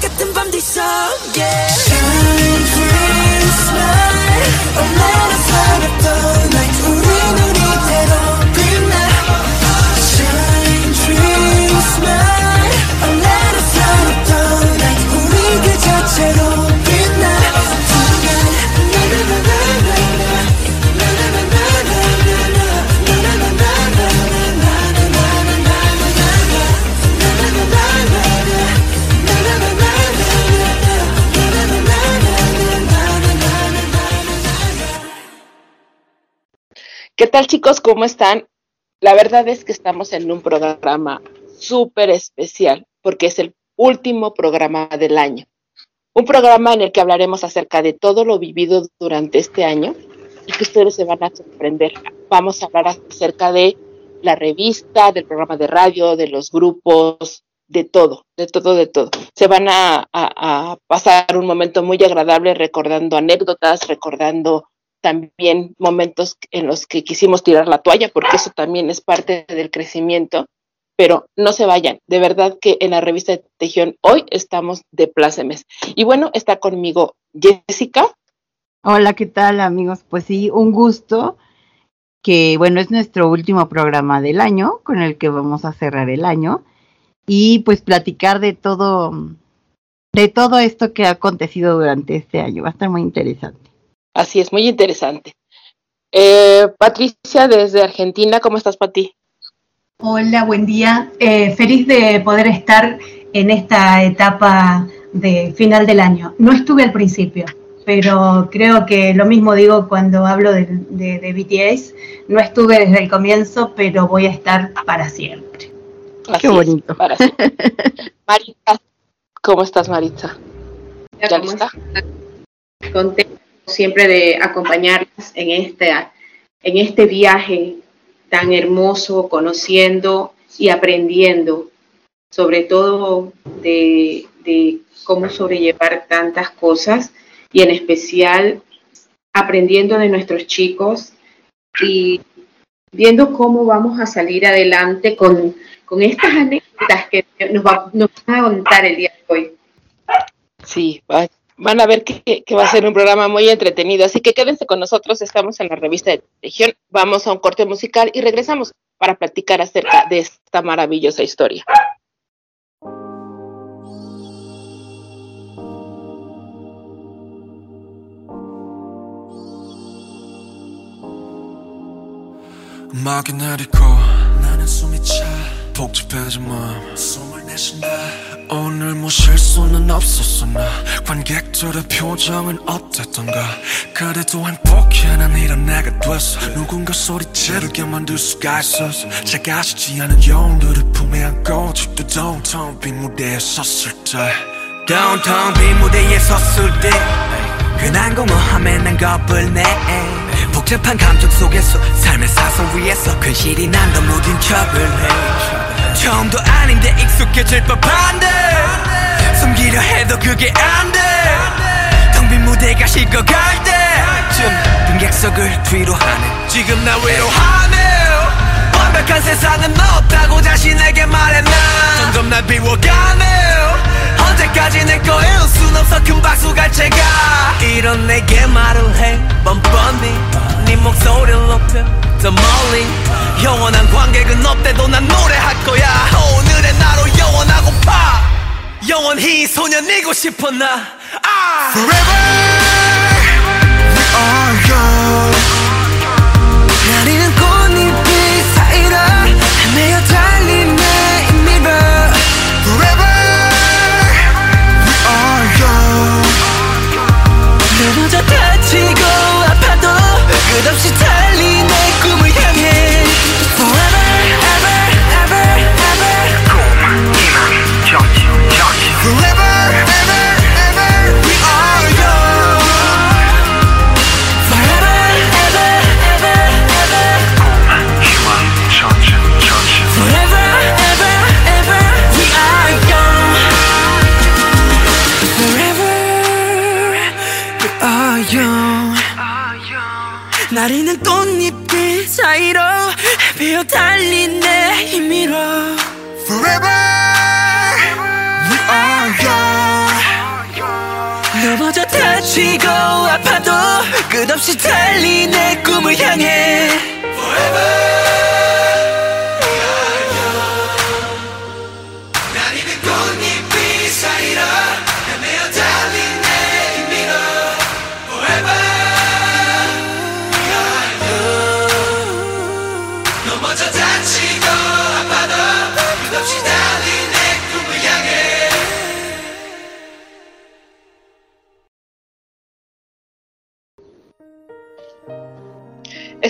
같은 밤 뒤 속에 tal chicos? ¿Cómo están? La verdad es que estamos en un programa súper especial porque es el último programa del año. Un programa en el que hablaremos acerca de todo lo vivido durante este año y que ustedes se van a sorprender. Vamos a hablar acerca de la revista, del programa de radio, de los grupos, de todo, de todo, de todo. Se van a pasar un momento muy agradable recordando anécdotas, recordando también momentos en los que quisimos tirar la toalla, porque eso también es parte del crecimiento, pero no se vayan, de verdad que en la revista de Tejión hoy estamos de plácemes. Y bueno, está conmigo Jessica. Hola, ¿qué tal amigos? Pues sí, un gusto que bueno, es nuestro último programa del año, con el que vamos a cerrar el año y pues platicar de todo de todo esto que ha acontecido durante este año. Va a estar muy interesante. Así es, muy interesante. Eh, Patricia, desde Argentina, ¿cómo estás, Pati? Hola, buen día. Eh, feliz de poder estar en esta etapa de final del año. No estuve al principio, pero creo que lo mismo digo cuando hablo de, de, BTS. No estuve desde el comienzo, pero voy a estar para siempre. Qué bonito. Es. Maritza, ¿cómo estás, Maritza? ¿Ya lista? Contenta siempre de acompañarlas en este, en este viaje tan hermoso, conociendo y aprendiendo, sobre todo de, cómo sobrellevar tantas cosas y en especial aprendiendo de nuestros chicos y viendo cómo vamos a salir adelante con, estas anécdotas que nos, va, nos a contar el día de hoy. Sí, van a ver que, va a ser un programa muy entretenido. Así que quédense con nosotros, estamos en la revista de Región. Vamos a un corte musical y regresamos para platicar acerca de esta maravillosa historia. 오늘 뭐 실수는 없었으나. 관객들의 표정은 어땠던가. 그래도 행복해 이런 내가 됐어. 누군가 소리 지르게 만들 수가 있었어 작아지지 않은 영웅들을 품에 안고 집도 downtown 빈 무대에 섰을 때. Downtown 빈 무대에 섰을 때. 흔한 거뭐하면 난 겁을 내. 복잡한 감정 속에서 삶의 사선 위에서 근실이 난 더 무딘 척을 해 처음도 아닌데 익숙해질 법한데. 숨기려 해도 그게 안돼. 텅 빈 무대가 식어갈 때쯤 등객석을 뒤로 하네 지금 나 외로워하네 완벽한 세상은 없다고 자신에게 말해 난 점점 날 비워가네 언제까지 내 거에 웃순 없어 큰 박수 갈 채가. 이런 내게 말을 해. 뻔뻔히. 네 목소리를 높여. 더 멀리 영원한 관객은 없대도 난 노래할 거야. 오늘의 나로 영원하고파. 영원히 소년이고 싶어 나. 아! Forever we are young 나리는 꽃잎이 사이로 헤매어 달리네 이미로 Forever we are young 넘어져 다치고 아파도 끝없이 나리는 꽃잎들 사이로 베어 달린 내 힘으로. Forever. We are young 넘어져 다치고 아파도 끝없이 달린 내 꿈을 향해. Forever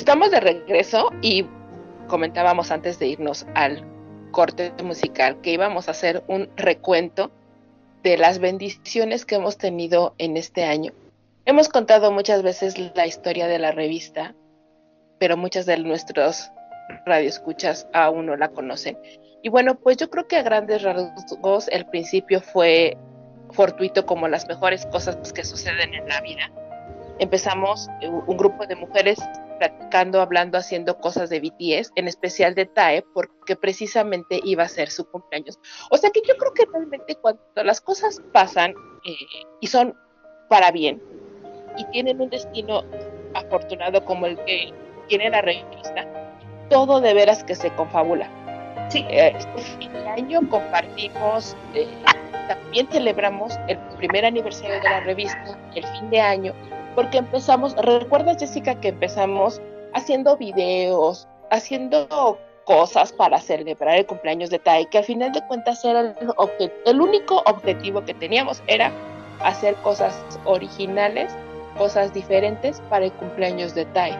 Estamos de regreso y comentábamos antes de irnos al corte musical que íbamos a hacer un recuento de las bendiciones que hemos tenido en este año. Hemos contado muchas veces la historia de la revista, pero muchas de nuestros radioescuchas aún no la conocen. Y bueno, pues yo creo que a grandes rasgos el principio fue fortuito como las mejores cosas que suceden en la vida. Empezamos eh, un grupo de mujeres platicando, hablando, haciendo cosas de BTS, en especial de TAE, porque precisamente iba a ser su cumpleaños. O sea que yo creo que realmente cuando las cosas pasan eh, y son para bien y tienen un destino afortunado como el que tiene la revista, todo de veras que se confabula. Sí. Eh, este año compartimos, eh, también celebramos el primer aniversario de la revista, el fin de año, porque empezamos, ¿recuerdas Jessica que empezamos haciendo videos, haciendo cosas para celebrar el cumpleaños de Tai, que al final de cuentas era el, el único objetivo que teníamos, era hacer cosas originales, cosas diferentes para el cumpleaños de Tai.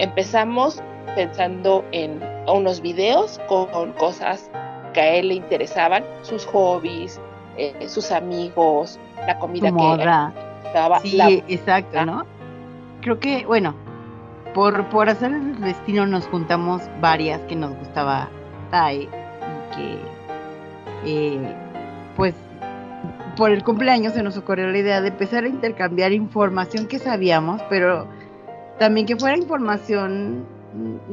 Empezamos pensando en unos videos con cosas que a él le interesaban, sus hobbies, eh, sus amigos, la comida que estaba. Sí, exacto, ¿no? Creo que, bueno, por, por hacer el destino nos juntamos varias que nos gustaba Tai y que, eh, pues, por el cumpleaños se nos ocurrió la idea de empezar a intercambiar información que sabíamos, pero también que fuera información,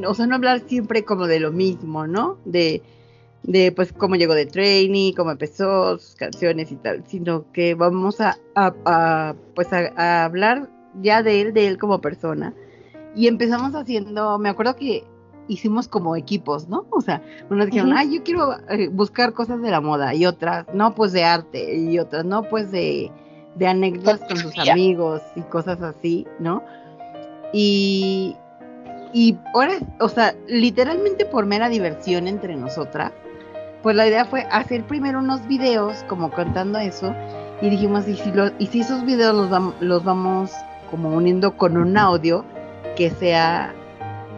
o sea, no hablar siempre como de lo mismo, ¿no? De, de pues cómo llegó de training, cómo empezó, sus canciones y tal, sino que vamos a, a, pues a, hablar ya de él, de él como persona. Y empezamos haciendo, me acuerdo que hicimos como equipos, ¿no? O sea, unos dijeron, ay, yo quiero eh, buscar cosas de la moda, y otras, no, pues de arte, y otras, no, pues de, de anécdotas con sus amigos y cosas así, ¿no? Y, y ahora, o sea, literalmente por mera diversión entre nosotras, pues la idea fue hacer primero unos videos como contando eso y dijimos, ¿y si, lo, y si esos videos los, los vamos como uniendo con un audio que sea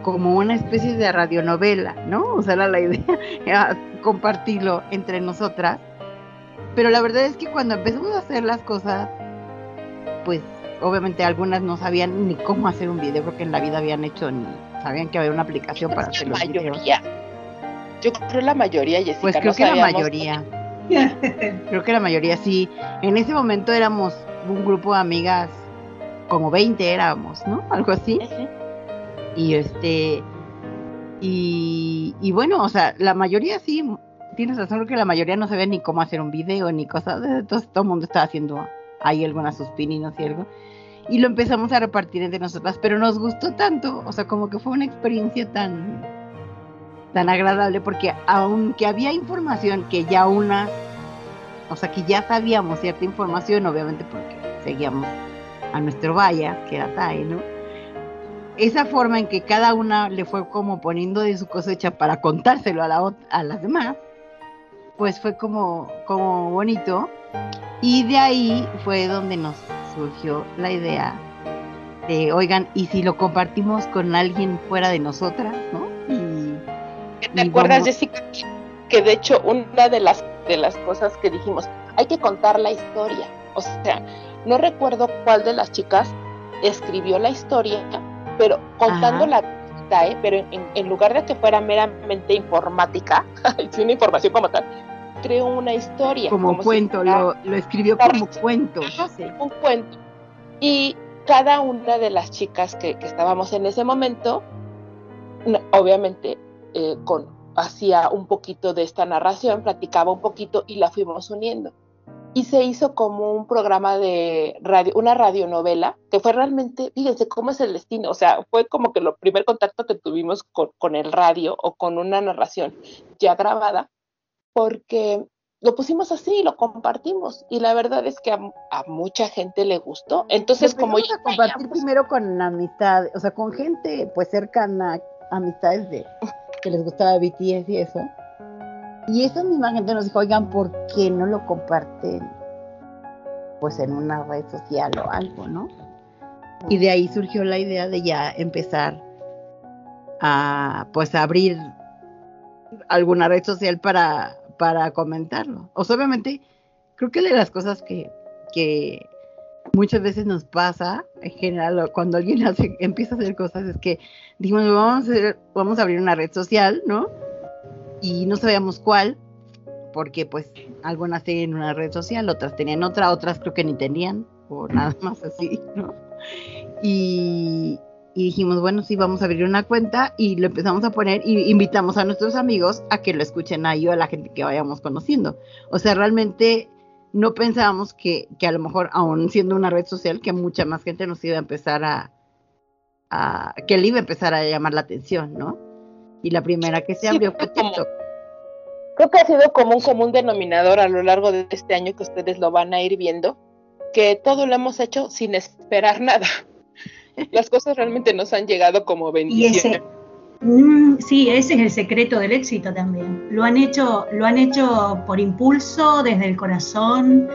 como una especie de radionovela, ¿no? O sea, era la idea, era compartirlo entre nosotras. Pero la verdad es que cuando empezamos a hacer las cosas, pues obviamente algunas no sabían ni cómo hacer un video, porque en la vida habían hecho ni sabían que había una aplicación para hacer los videos. Yo creo la mayoría, Jessica. Pues creo que la mayoría. creo que la mayoría sí. En ese momento éramos un grupo de amigas, como 20 éramos, ¿no? Algo así. Y este. Y, y bueno, o sea, la mayoría sí, tienes razón, creo que la mayoría no sabía ni cómo hacer un video ni cosas. Entonces todo el mundo estaba haciendo ahí algunas sus pininos y algo y lo empezamos a repartir entre nosotras, pero nos gustó tanto, o sea, como que fue una experiencia tan tan agradable porque aunque había información que ya una, o sea, que ya sabíamos cierta información, obviamente porque seguíamos a nuestro vaya, que era Tai, ¿no? Esa forma en que cada una le fue como poniendo de su cosecha para contárselo a, la, a las demás, pues fue como, como bonito. Y de ahí fue donde nos surgió la idea de, oigan, ¿y si lo compartimos con alguien fuera de nosotras, no? Y, ¿Te acuerdas, Jessica? Que de hecho una de las, de las cosas que dijimos, hay que contar la historia. O sea, no recuerdo cuál de las chicas escribió la historia, pero contando la ¿eh? pero en, lugar de que fuera meramente informática, una información como tal, creó una historia. Como, cuento, lo, escribió como cuento. Un cuento. Y cada una de las chicas que, estábamos en ese momento, obviamente, eh, con, hacía un poquito de esta narración, platicaba un poquito y la fuimos uniendo. Y se hizo como un programa de radio, una radionovela, que fue realmente, fíjense cómo es el destino, o sea, fue como que lo primer contacto que tuvimos con, con el radio o con una narración ya grabada, porque lo pusimos así y lo compartimos y la verdad es que a, mucha gente le gustó. Entonces, como a compartir primero con amistad, o sea, con gente pues cercana, amistades de que les gustaba BTS y eso. Y esa misma gente nos dijo, "Oigan, ¿por qué no lo comparten pues en una red social o algo, no?" Y de ahí surgió la idea de ya empezar a pues abrir alguna red social para para comentarlo. O sea, obviamente, creo que de las cosas que, que muchas veces nos pasa, en general, cuando alguien hace, empieza a hacer cosas, es que dijimos, vamos a, vamos a abrir una red social, ¿no? Y no sabíamos cuál, porque pues algunas tenían una red social, otras tenían otra, otras creo que ni tenían, o nada más así, ¿no? Y, y dijimos, bueno, sí, vamos a abrir una cuenta y lo empezamos a poner y invitamos a nuestros amigos a que lo escuchen ahí o a la gente que vayamos conociendo. O sea, realmente no pensábamos que, que a lo mejor, aún siendo una red social, que mucha más gente nos iba a empezar a, a que le iba a empezar a llamar la atención, ¿no? Y la primera que se abrió fue TikTok. creo que ha sido como un común denominador a lo largo de este año que ustedes lo van a ir viendo, que todo lo hemos hecho sin esperar nada las cosas realmente nos han llegado como bendiciones. Mm, sí, ese es el secreto del éxito también. Lo han hecho, lo han hecho por impulso, desde el corazón.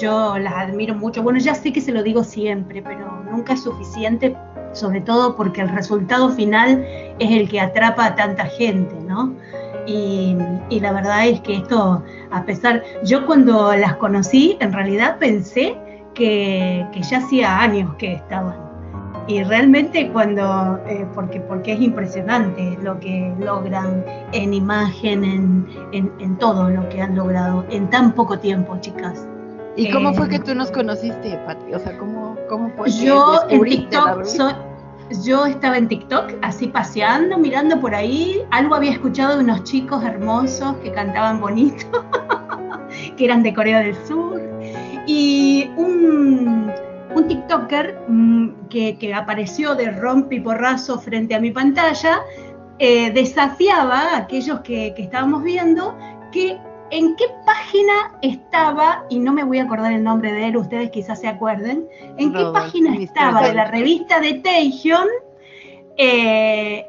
Yo las admiro mucho. Bueno, ya sé que se lo digo siempre, pero nunca es suficiente, sobre todo porque el resultado final es el que atrapa a tanta gente, ¿no? Y, la verdad es que esto, a pesar, yo cuando las conocí, en realidad pensé que, que ya hacía años que estaban y realmente cuando, eh, porque, porque es impresionante lo que logran en imagen, en, en, todo lo que han logrado en tan poco tiempo, chicas. ¿Y cómo fue que eh, tú nos conociste, Pati? O sea, ¿cómo, cómo fue? Yo en TikTok, yo estaba en TikTok así paseando, mirando por ahí, algo había escuchado de unos chicos hermosos que cantaban bonito, que eran de Corea del Sur, y un un TikToker mm, que, apareció de rompe porrazo frente a mi pantalla eh, desafiaba a aquellos que, estábamos viendo que en qué página estaba, y no me voy a acordar el nombre de él, ustedes quizás se acuerden, en qué página estaba de la revista de Taehyung eh,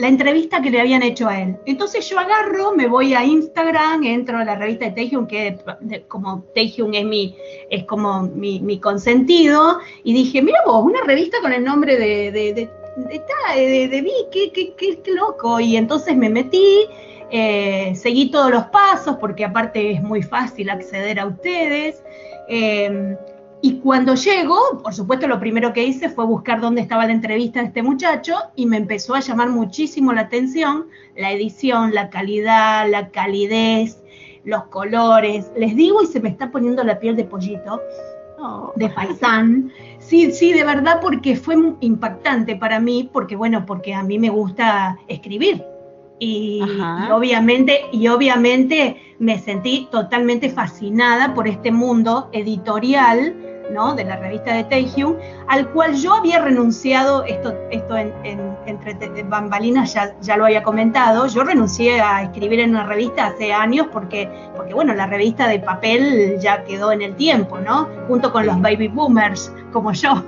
la entrevista que le habían hecho a él. Entonces yo agarro, me voy a Instagram, entro a la revista de Taehyung, que como Taehyung es mi, es como mi, consentido, y dije, mira vos, una revista con el nombre de, de, de, de, de qué, qué, qué, loco. Y entonces me metí, eh, seguí todos los pasos, porque aparte es muy fácil acceder a ustedes. Eh, y cuando llego, por supuesto, lo primero que hice fue buscar dónde estaba la entrevista de este muchacho y me empezó a llamar muchísimo la atención la edición, la calidad, la calidez, los colores. Les digo y se me está poniendo la piel de pollito, oh. de paisán. Sí, sí, de verdad, porque fue impactante para mí, porque bueno, porque a mí me gusta escribir. Y, y, obviamente, y obviamente me sentí totalmente fascinada por este mundo editorial de la revista de Taehyung, al cual yo había renunciado, esto, esto en, entre bambalinas ya, ya, lo había comentado, yo renuncié a escribir en una revista hace años porque, porque, bueno, la revista de papel ya quedó en el tiempo, ¿no? Junto con los baby boomers como yo.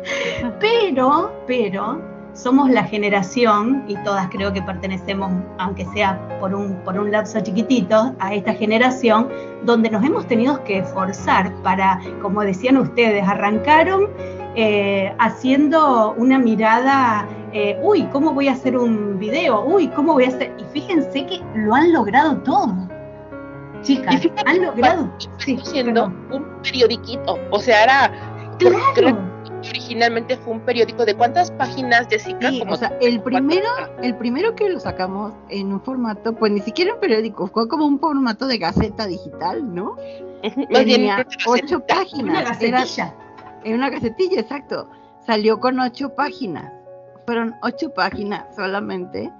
pero, pero, somos la generación, y todas creo que pertenecemos, aunque sea por un, por un lapso chiquitito, a esta generación, donde nos hemos tenido que esforzar para, como decían ustedes, arrancaron eh, haciendo una mirada, eh, uy, ¿cómo voy a hacer un video? Uy, ¿cómo voy a hacer? Y fíjense que lo han logrado todo. Chicas, han logrado. Sí, siendo un periodiquito, o sea, era... Claro originalmente fue un periódico de cuántas páginas, Jessica? Sí, o sea, el primero, el primero que lo sacamos en un formato, pues ni siquiera un periódico, fue como un formato de gaceta digital, ¿no? Tenía ocho páginas. Una Era, en una gacetilla, exacto. Salió con ocho páginas. Fueron ocho páginas solamente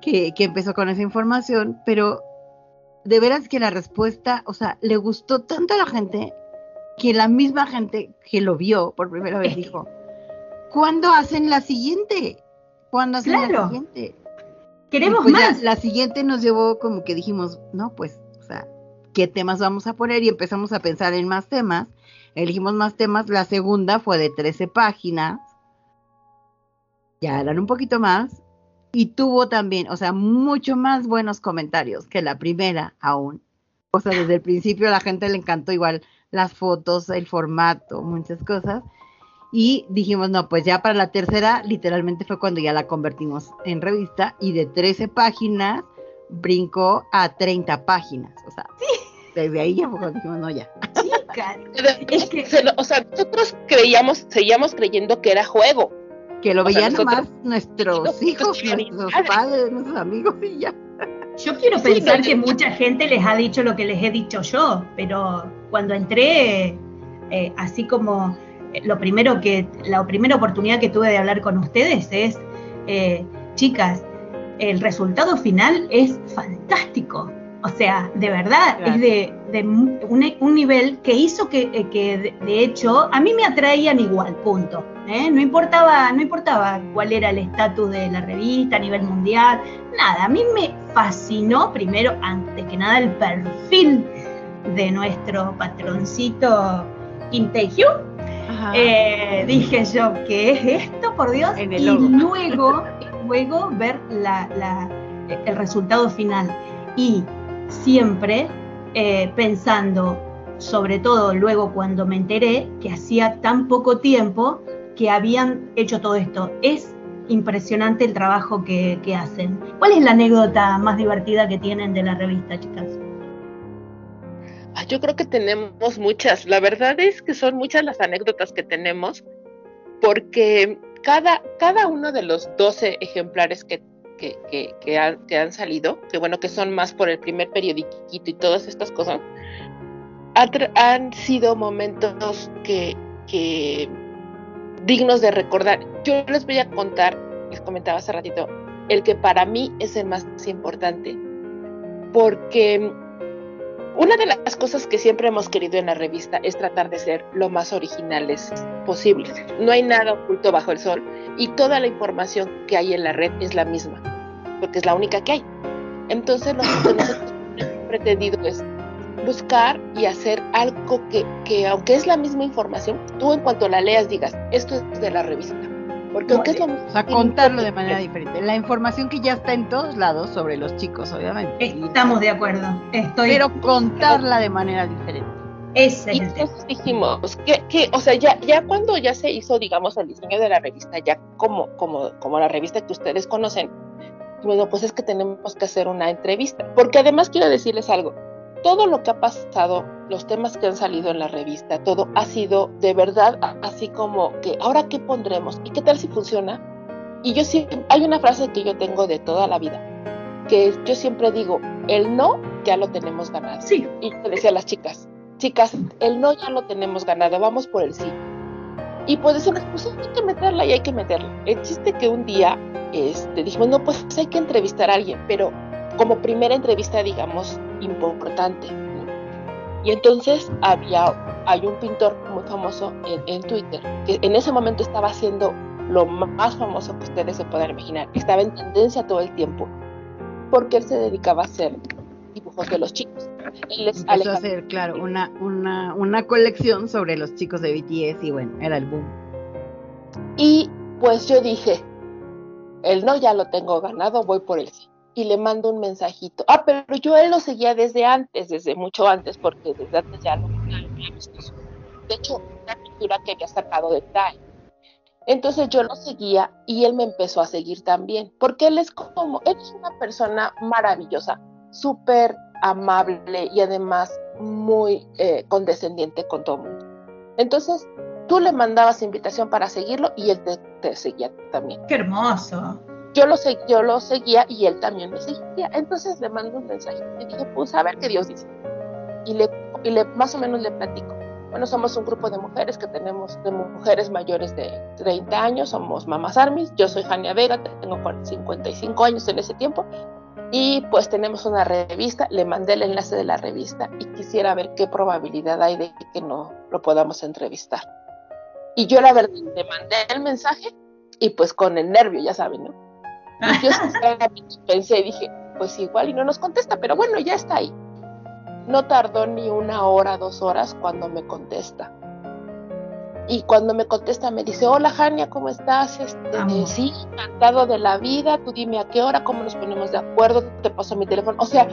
que, que empezó con esa información, pero de veras que la respuesta, o sea, le gustó tanto a la gente que la misma gente que lo vio por primera vez dijo, ¿cuándo hacen la siguiente? ¿Cuándo hacen la siguiente? Queremos pues más. la siguiente nos llevó como que dijimos, no, pues, o sea, ¿qué temas vamos a poner? Y empezamos a pensar en más temas. Elegimos más temas. La segunda fue de 13 páginas. Ya eran un poquito más. Y tuvo también, o sea, mucho más buenos comentarios que la primera aún. O sea, desde el principio a la gente le encantó igual las fotos, el formato, muchas cosas. Y dijimos, no, pues ya para la tercera, literalmente fue cuando ya la convertimos en revista y de 13 páginas brincó a 30 páginas. O sea, desde ahí ya fue cuando dijimos, no, ya. es que, o sea, nosotros creíamos, seguíamos creyendo que era juego. Que lo veían más nuestros hijos, nuestros padres, nuestros amigos y ya. Yo quiero pensar que mucha gente les ha dicho lo que les he dicho yo, pero cuando entré, eh, así como eh, lo primero que, la primera oportunidad que tuve de hablar con ustedes es, eh, chicas, el resultado final es fantástico. O sea, de verdad, es de, un, nivel que hizo que, de, hecho, a mí me atraían igual, punto. No, importaba, no importaba cuál era el estatus de la revista a nivel mundial, nada. A mí me fascinó, primero, antes que nada, el perfil de nuestro patroncito Kim Tae-hyun Eh, dije yo, ¿qué es esto, por Dios? y luego, luego ver la, el resultado final. Y siempre eh, pensando, sobre todo luego cuando me enteré que hacía tan poco tiempo que habían hecho todo esto. Es impresionante el trabajo que, que hacen. ¿Cuál es la anécdota más divertida que tienen de la revista, chicas? Ah, yo creo que tenemos muchas. La verdad es que son muchas las anécdotas que tenemos, porque cada, cada uno de los 12 ejemplares que, que, que, han, que han salido, que bueno, que son más por el primer periodiquito y todas estas cosas, han sido momentos que, que dignos de recordar. Yo les voy a contar, les comentaba hace ratito, el que para mí es el más importante, porque una de las cosas que siempre hemos querido en la revista es tratar de ser lo más originales posibles. No hay nada oculto bajo el sol y toda la información que hay en la red es la misma, porque es la única que hay. Entonces, lo que hemos pretendido es buscar y hacer algo que, que, aunque es la misma información, tú en cuanto la leas digas, esto es de la revista. Porque es lo O sea, contarlo de manera diferente. La información que ya está en todos lados sobre los chicos, obviamente. Estamos de acuerdo. Estoy... Pero contarla de manera diferente. Ese y entonces dijimos que, que, o sea, ya, ya cuando ya se hizo, digamos, el diseño de la revista, ya como, como, como la revista que ustedes conocen, bueno, pues es que tenemos que hacer una entrevista. Porque además quiero decirles algo, todo lo que ha pasado, los temas que han salido en la revista, todo ha sido de verdad así como que ahora qué pondremos y qué tal si funciona. Y yo siempre, hay una frase que yo tengo de toda la vida, que yo siempre digo, el no ya lo tenemos ganado. Sí. Y te decía a las chicas, chicas, el no ya lo tenemos ganado, vamos por el sí. Y pues decimos, pues hay que meterla y hay que meterla. El chiste que un día este, dijimos, no, pues hay que entrevistar a alguien, pero como primera entrevista, digamos, importante. Y entonces había, hay un pintor muy famoso en, Twitter, que en ese momento estaba haciendo lo más famoso que ustedes se puedan imaginar. Estaba en tendencia todo el tiempo, porque él se dedicaba a hacer dibujos de los chicos. Él es Empezó a hacer, claro, una, una, una colección sobre los chicos de BTS y bueno, era el boom. Y pues yo dije, el no ya lo tengo ganado, voy por el sí y le mando un mensajito. Ah, pero yo él lo seguía desde antes, desde mucho antes, porque desde antes ya lo había visto. De hecho, una pintura que había sacado de Tai. Entonces yo lo seguía y él me empezó a seguir también, porque él es como, él es una persona maravillosa, súper amable y además muy eh, condescendiente con todo el mundo. Entonces tú le mandabas invitación para seguirlo y él te, te seguía también. Qué hermoso yo lo, yo lo seguía y él también me seguía. Entonces le mando un mensaje y dije, pues a ver qué Dios dice. Y le, y le más o menos le platico. Bueno, somos un grupo de mujeres que tenemos, de mujeres mayores de 30 años, somos mamás armis, yo soy Jania Vega, tengo 55 años en ese tiempo, y pues tenemos una revista, le mandé el enlace de la revista y quisiera ver qué probabilidad hay de que no lo podamos entrevistar. Y yo la verdad le mandé el mensaje y pues con el nervio, ya saben, ¿no? Yo pensé, dije, pues igual y no nos contesta, pero bueno, ya está ahí. No tardó ni una hora, dos horas cuando me contesta. Y cuando me contesta me dice, hola Jania, ¿cómo estás? Este, sí, encantado de la vida, tú dime a qué hora, cómo nos ponemos de acuerdo, te paso mi teléfono. O sea,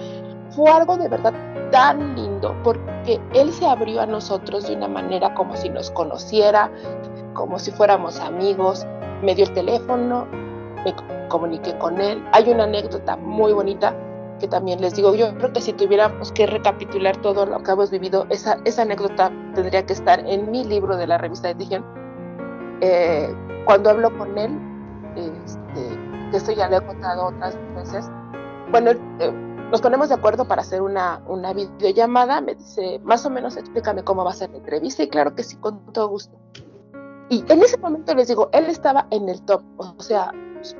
fue algo de verdad tan lindo porque él se abrió a nosotros de una manera como si nos conociera, como si fuéramos amigos, me dio el teléfono, me comuniqué con él. Hay una anécdota muy bonita que también les digo, yo creo que si tuviéramos que recapitular todo lo que hemos vivido, esa, esa anécdota tendría que estar en mi libro de la revista de Digen. Eh, cuando hablo con él, este, esto ya lo he contado otras veces, bueno, eh, nos ponemos de acuerdo para hacer una, una videollamada, me dice, más o menos explícame cómo va a ser la entrevista, y claro que sí, con todo gusto. Y en ese momento les digo, él estaba en el top, o sea,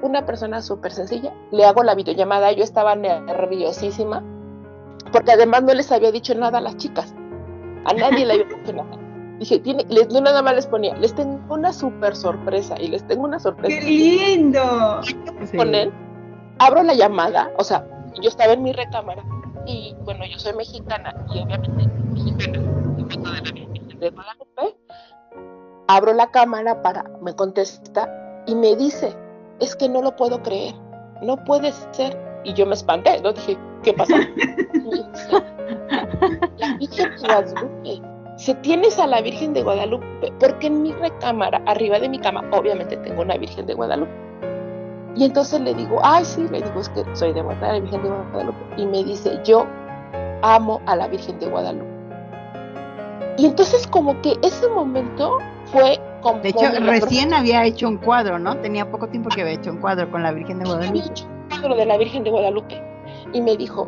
una persona súper sencilla, le hago la videollamada, yo estaba nerviosísima, porque además no les había dicho nada a las chicas, a nadie le había dicho nada. Dije, tiene, les, yo nada más les ponía, les tengo una súper sorpresa y les tengo una sorpresa. ¡Qué lindo! Con él, abro la llamada, o sea, yo estaba en mi recámara y bueno, yo soy mexicana y obviamente mexicana, de la de Guadalupe, abro la cámara para, me contesta y me dice, es que no lo puedo creer, no puede ser. Y yo me espanté, ¿no? Dije, ¿qué pasó? la Virgen de Guadalupe. Se tienes a la Virgen de Guadalupe, porque en mi recámara, arriba de mi cama, obviamente tengo una Virgen de Guadalupe. Y entonces le digo, ay, sí, le digo, es que soy de la Virgen de Guadalupe. Y me dice, yo amo a la Virgen de Guadalupe. Y entonces como que ese momento fue como... De hecho, recién había hecho un cuadro, ¿no? Tenía poco tiempo que había hecho un cuadro con la Virgen de Guadalupe. Había hecho un cuadro de la Virgen de Guadalupe. Y me dijo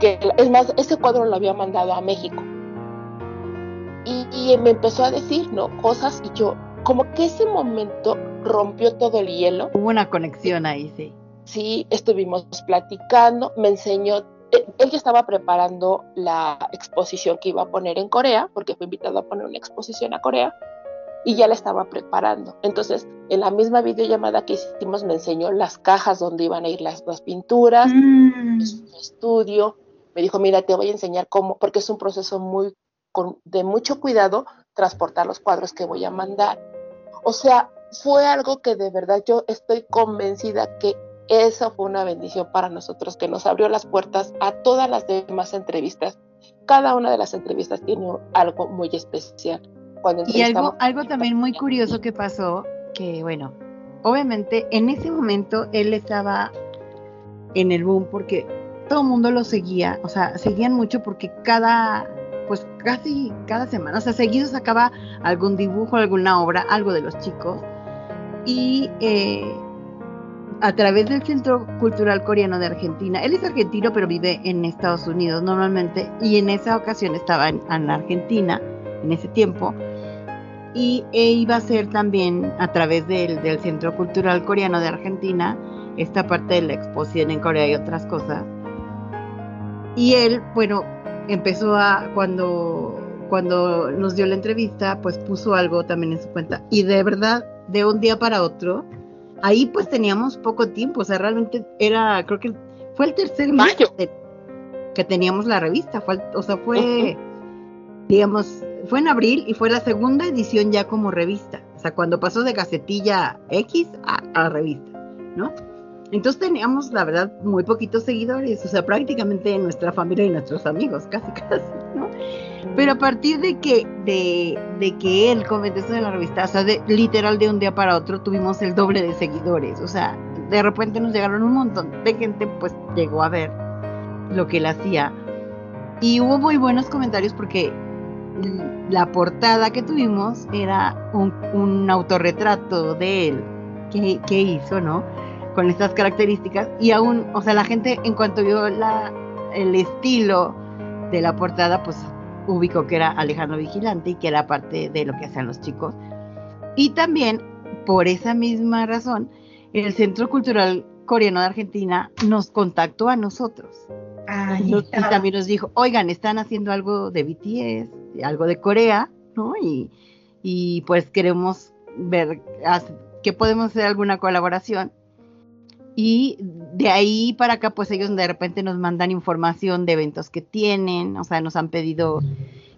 que, es más, ese cuadro lo había mandado a México. Y, y me empezó a decir, ¿no? Cosas y yo, como que ese momento rompió todo el hielo. Hubo una conexión ahí, sí. Sí, estuvimos platicando, me enseñó, eh, él ya estaba preparando la exposición que iba a poner en Corea, porque fue invitado a poner una exposición a Corea, y ya la estaba preparando. Entonces, en la misma videollamada que hicimos, me enseñó las cajas donde iban a ir las, las pinturas, mm. su estudio. Me dijo, mira, te voy a enseñar cómo, porque es un proceso muy de mucho cuidado transportar los cuadros que voy a mandar. O sea, fue algo que de verdad yo estoy convencida que eso fue una bendición para nosotros, que nos abrió las puertas a todas las demás entrevistas. Cada una de las entrevistas tiene algo muy especial. Cuando y algo, algo también muy curioso que pasó, que bueno, obviamente en ese momento él estaba en el boom porque todo el mundo lo seguía, o sea, seguían mucho porque cada, pues casi cada semana, o sea, seguido sacaba algún dibujo, alguna obra, algo de los chicos. Y eh, a través del Centro Cultural Coreano de Argentina, él es argentino pero vive en Estados Unidos normalmente y en esa ocasión estaba en, Argentina en ese tiempo y e iba a ser también a través del, del Centro Cultural Coreano de Argentina esta parte de la exposición en Corea y otras cosas. Y él, bueno, empezó a, cuando, cuando nos dio la entrevista, pues puso algo también en su cuenta. Y de verdad de un día para otro. Ahí pues teníamos poco tiempo, o sea, realmente era, creo que fue el tercer mes que teníamos la revista, fue, o sea, fue, digamos, fue en abril y fue la segunda edición ya como revista, o sea, cuando pasó de gacetilla X a, a revista, ¿no? Entonces teníamos, la verdad, muy poquitos seguidores, o sea, prácticamente nuestra familia y nuestros amigos, casi, casi, ¿no? Pero a partir de que, de, de que él comentó eso en la revista, o sea, de, literal de un día para otro tuvimos el doble de seguidores. O sea, de repente nos llegaron un montón de gente, pues llegó a ver lo que él hacía. Y hubo muy buenos comentarios porque la portada que tuvimos era un, un autorretrato de él que, que, hizo, ¿no? Con estas características. Y aún, o sea, la gente en cuanto vio la, el estilo de la portada, pues ubicó que era Alejandro Vigilante y que era parte de lo que hacían los chicos. Y también, por esa misma razón, el Centro Cultural Coreano de Argentina nos contactó a nosotros. y también nos dijo, oigan, están haciendo algo de BTS, algo de Corea, ¿no? Y, y pues queremos ver que podemos hacer alguna colaboración. Y de ahí para acá, pues ellos de repente nos mandan información de eventos que tienen, o sea, nos han pedido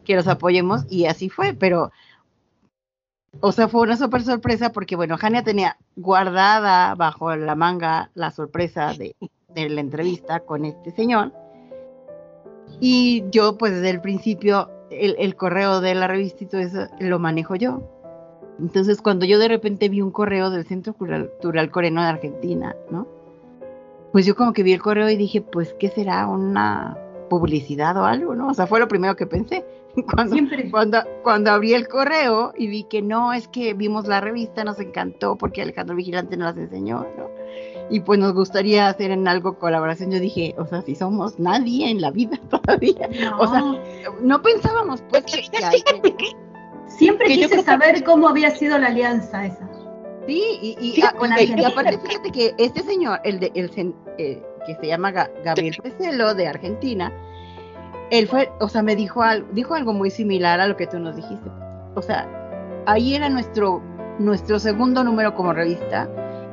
que los apoyemos y así fue, pero, o sea, fue una súper sorpresa porque, bueno, Jania tenía guardada bajo la manga la sorpresa de, de la entrevista con este señor. Y yo, pues desde el principio, el, el correo de la revista y todo eso lo manejo yo. Entonces, cuando yo de repente vi un correo del Centro Cultural Coreano de Argentina, ¿no? Pues yo como que vi el correo y dije, pues, ¿qué será? ¿Una publicidad o algo, no? O sea, fue lo primero que pensé. Cuando, Siempre. cuando, cuando abrí el correo y vi que no, es que vimos la revista, nos encantó porque Alejandro Vigilante nos las enseñó, ¿no? Y pues nos gustaría hacer en algo colaboración. Yo dije, o sea, si somos nadie en la vida todavía. O sea, no pensábamos, pues, que, que, Siempre quise saber cómo había sido la alianza esa. Sí, y, y, aparte fíjate que este señor, el de el, eh, que se llama Gabriel Peselo de Argentina, él fue, o sea, me dijo algo, dijo algo muy similar a lo que tú nos dijiste. O sea, ahí era nuestro nuestro segundo número como revista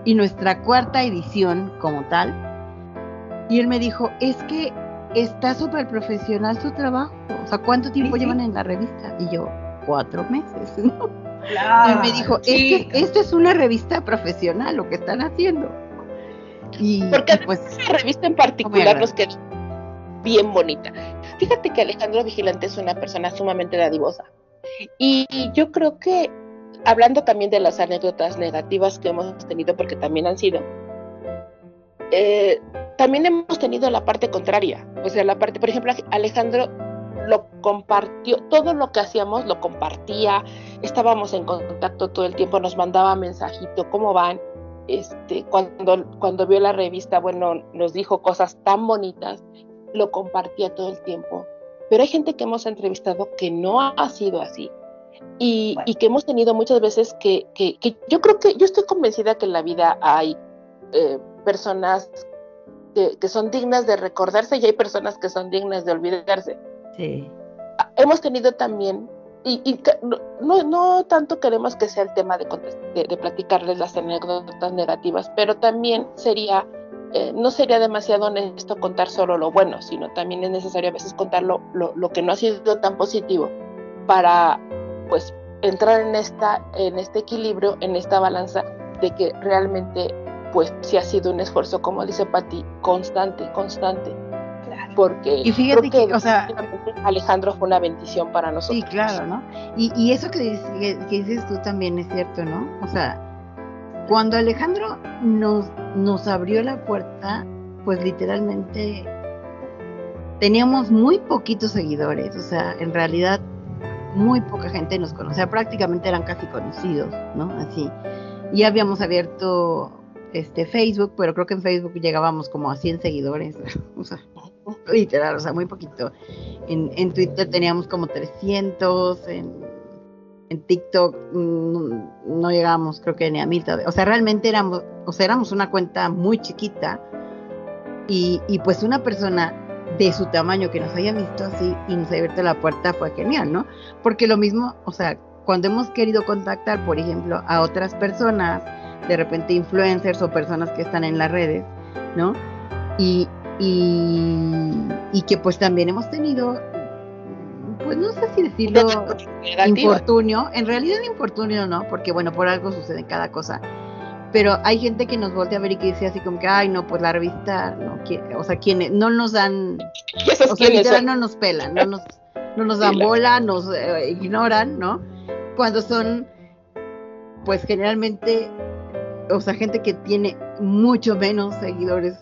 y nuestra cuarta edición como tal. Y él me dijo, es que está súper profesional su trabajo. O sea, ¿cuánto tiempo llevan en la revista? Y yo, cuatro meses, ¿no? y me dijo, es que esto es una revista profesional lo que están haciendo. Y, Porque pues, esa revista en particular nos quedó bien bonita. Fíjate que Alejandro Vigilante es una persona sumamente dadivosa. Y yo creo que, hablando también de las anécdotas negativas que hemos tenido, porque también han sido, eh, también hemos tenido la parte contraria. O sea, la parte, por ejemplo, Alejandro lo compartió, todo lo que hacíamos lo compartía, estábamos en contacto todo el tiempo, nos mandaba mensajito, ¿cómo van? Este, cuando, cuando vio la revista, bueno, nos dijo cosas tan bonitas, lo compartía todo el tiempo. Pero hay gente que hemos entrevistado que no ha sido así. Y, que hemos tenido muchas veces que, que, yo creo que, yo estoy convencida que en la vida hay eh, personas que, que, son dignas de recordarse y hay personas que son dignas de olvidarse. Sí. Hemos tenido también, y, no, no, tanto queremos que sea el tema de, de, platicarles las anécdotas negativas, pero también sería, eh, no sería demasiado honesto contar solo lo bueno, sino también es necesario a veces contar lo, lo, que no ha sido tan positivo para, pues, entrar en, esta, en este equilibrio, en esta balanza de que realmente, pues, sí ha sido un esfuerzo, como dice Patti, constante, constante porque y fíjate que, o sea, Alejandro fue una bendición para nosotros. Sí, claro, ¿no? Y, y eso que dices, que, dices tú también es cierto, ¿no? O sea, cuando Alejandro nos, nos abrió la puerta, pues literalmente teníamos muy poquitos seguidores, o sea, en realidad muy poca gente nos conocía, prácticamente eran casi conocidos, ¿no? Así. Y habíamos abierto este Facebook, pero creo que en Facebook llegábamos como a 100 seguidores, o sea, literal, o sea, muy poquito. En, en Twitter teníamos como 300, en, en TikTok mm, no, llegábamos creo que ni a mil, o sea, realmente éramos, o sea, éramos una cuenta muy chiquita y, y pues una persona de su tamaño que nos haya visto así y nos haya abierto la puerta fue genial, ¿no? Porque lo mismo, o sea, cuando hemos querido contactar, por ejemplo, a otras personas, de repente influencers o personas que están en las redes, ¿no? Y, y, que pues también hemos tenido, pues no sé si decirlo, infortunio, en realidad infortunio no, porque bueno, por algo sucede cada cosa, pero hay gente que nos voltea a ver y que dice así como que, ay no, pues la revista, no, o sea, quienes no nos dan, o sea, no nos pelan, no nos, no nos dan bola, nos eh, ignoran, ¿no? Cuando son, pues generalmente, o sea, gente que tiene mucho menos seguidores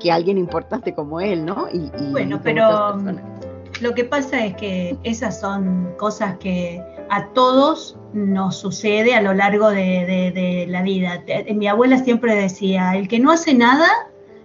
que, alguien importante como él, ¿no? Y, bueno, pero lo que pasa es que esas son cosas que a todos nos sucede a lo largo de, la vida. Mi abuela siempre decía, el que no hace nada,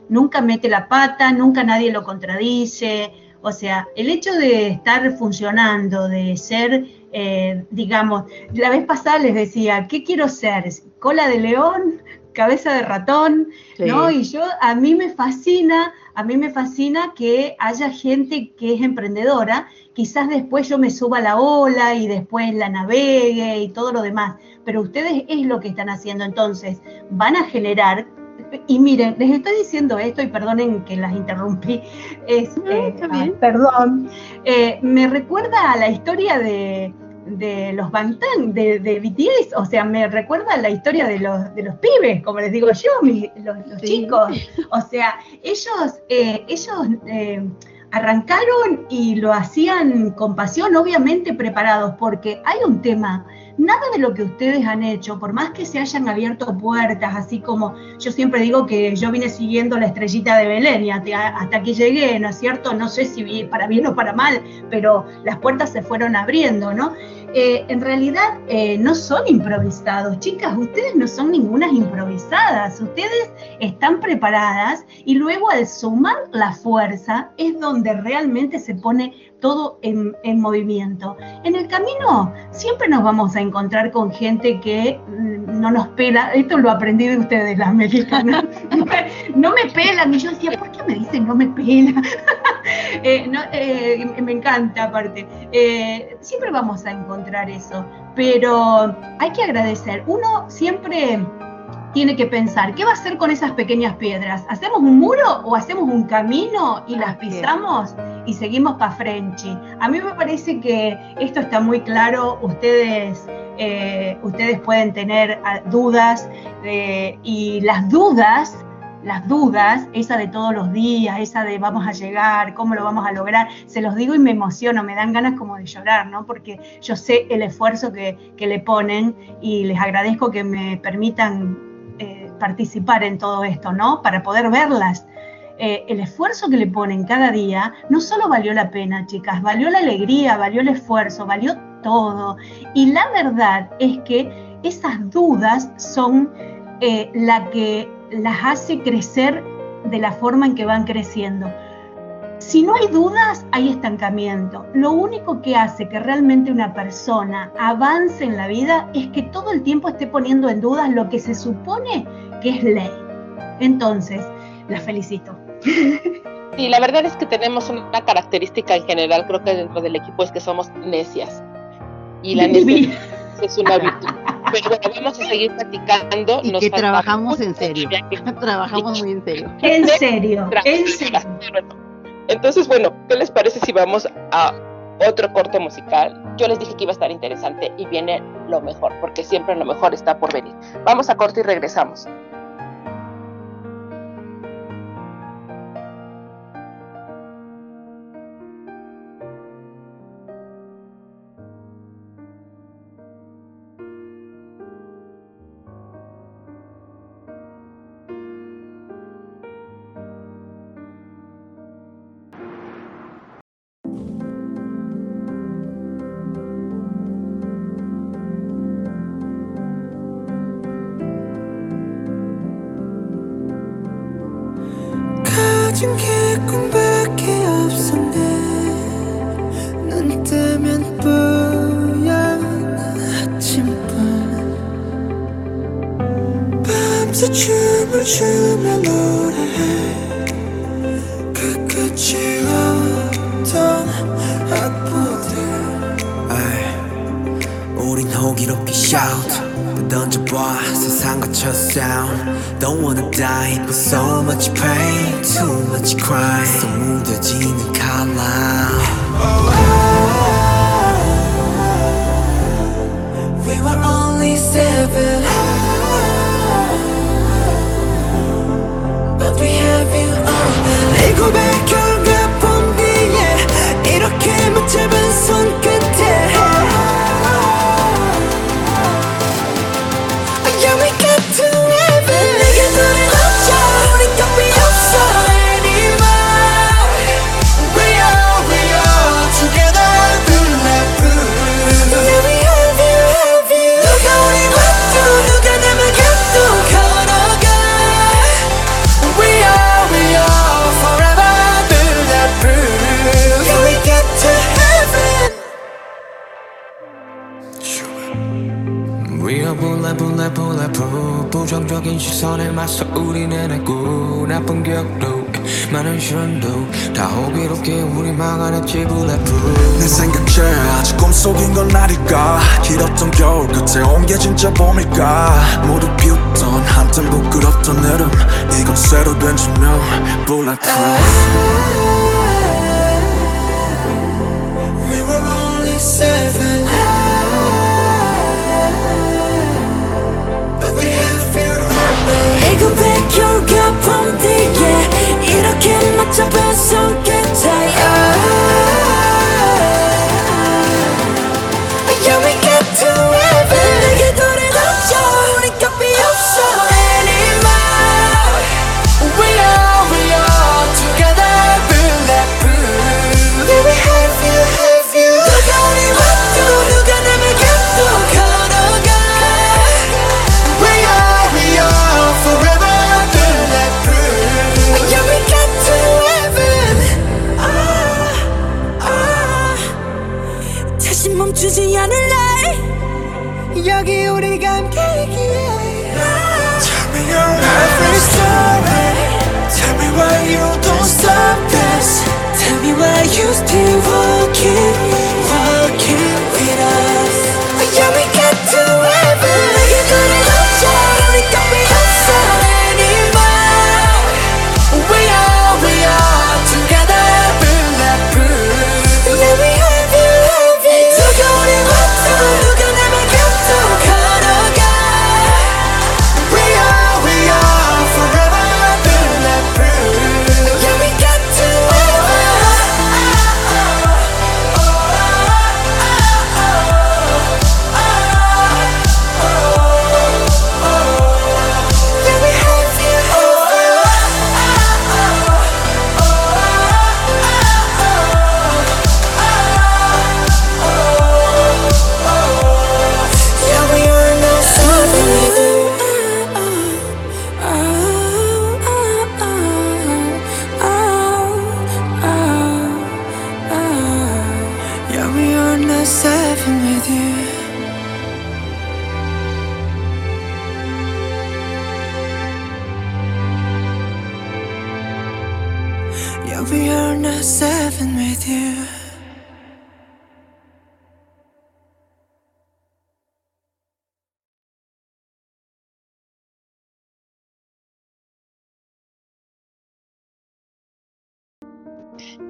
nunca mete la pata, nunca nadie lo contradice. O sea, el hecho de estar funcionando, de ser, eh, digamos, la vez pasada les decía, ¿qué quiero ser? ¿Cola de león? Cabeza de ratón, ¿no? Y yo, a mí me fascina, a mí me fascina que haya gente que es emprendedora, quizás después yo me suba a la ola y después la navegue y todo lo demás, pero ustedes es lo que están haciendo, entonces van a generar y miren, les estoy diciendo esto y perdonen que las interrumpí. Es, eh, perdón. Eh, me recuerda a la historia de, de los Bangtan, de, de, BTS, o sea, me recuerda la historia de los, de los pibes, como les digo yo, los, chicos, o sea, ellos, eh, ellos eh, arrancaron y lo hacían con pasión, obviamente preparados, porque hay un tema nada de lo que ustedes han hecho, por más que se hayan abierto puertas, así como yo siempre digo que yo vine siguiendo la estrellita de Belén y hasta, que llegué, ¿no es cierto? No sé si para bien o para mal, pero las puertas se fueron abriendo, ¿no? Eh, en realidad eh, no son improvisados. Chicas, ustedes no son ningunas improvisadas, ustedes están preparadas y luego al sumar la fuerza es donde realmente se pone todo en, movimiento. En el camino siempre nos vamos a encontrar con gente que mm, no nos pela, esto lo aprendí de ustedes, las mexicanas, no me pelan, y yo decía, ¿por qué me dicen no me pela? Eh, eh, me encanta aparte, eh, siempre vamos a encontrar eso, pero hay que agradecer, uno siempre tiene que pensar, ¿qué va a hacer con esas pequeñas piedras? ¿Hacemos un muro o hacemos un camino y las pisamos y seguimos para Frenchy? A mí me parece que esto está muy claro, ustedes, eh, ustedes pueden tener ah, dudas eh, y las dudas las dudas, esa de todos los días, esa de vamos a llegar, cómo lo vamos a lograr, se los digo y me emociono, me dan ganas como de llorar, ¿no? Porque yo sé el esfuerzo que, que le ponen y les agradezco que me permitan participar en todo esto, ¿no? Para poder verlas. Eh, el esfuerzo que le ponen cada día no solo valió la pena, chicas, valió la alegría, valió el esfuerzo, valió todo. Y la verdad es que esas dudas son eh, la que las hace crecer de la forma en que van creciendo. Si no hay dudas, hay estancamiento. Lo único que hace que realmente una persona avance en la vida es que todo el tiempo esté poniendo en dudas lo que se supone que es ley. Entonces, la felicito. Sí, la verdad es que tenemos una característica en general, creo que dentro del equipo es que somos necias. Y la necia es una virtud. Pero bueno, vamos a seguir platicando. Y que trabajamos en serio. trabajamos muy en serio. En serio, en serio. Entonces, bueno, ¿qué les parece si vamos a otro corte musical? Yo les dije que iba a estar interesante y viene lo mejor, porque siempre lo mejor está por venir. Vamos a corte y regresamos. 호기롭게 shout 던져봐 세상 거쳐 sound Don't wanna die but so much pain Too much crime 속 묻어지는 칼라 We were only seven But we have you all now 내 고백 결과 본 뒤에 이렇게 붙잡은 손끝에 부정적인 시선에 맞서 우리는 했고 나쁜 기억도 많은 시련도 다 호기롭게 우리 막아냈지 bulletproof 내 생각에 아직 꿈속인 건 아닐까? 길었던 겨울 끝에 온 게 진짜 봄일까? 모두 비웃던 한참 부끄럽던 여름 이건 새로 된 조명. We Take a back your cup from the air 이렇게 맞춰봐 손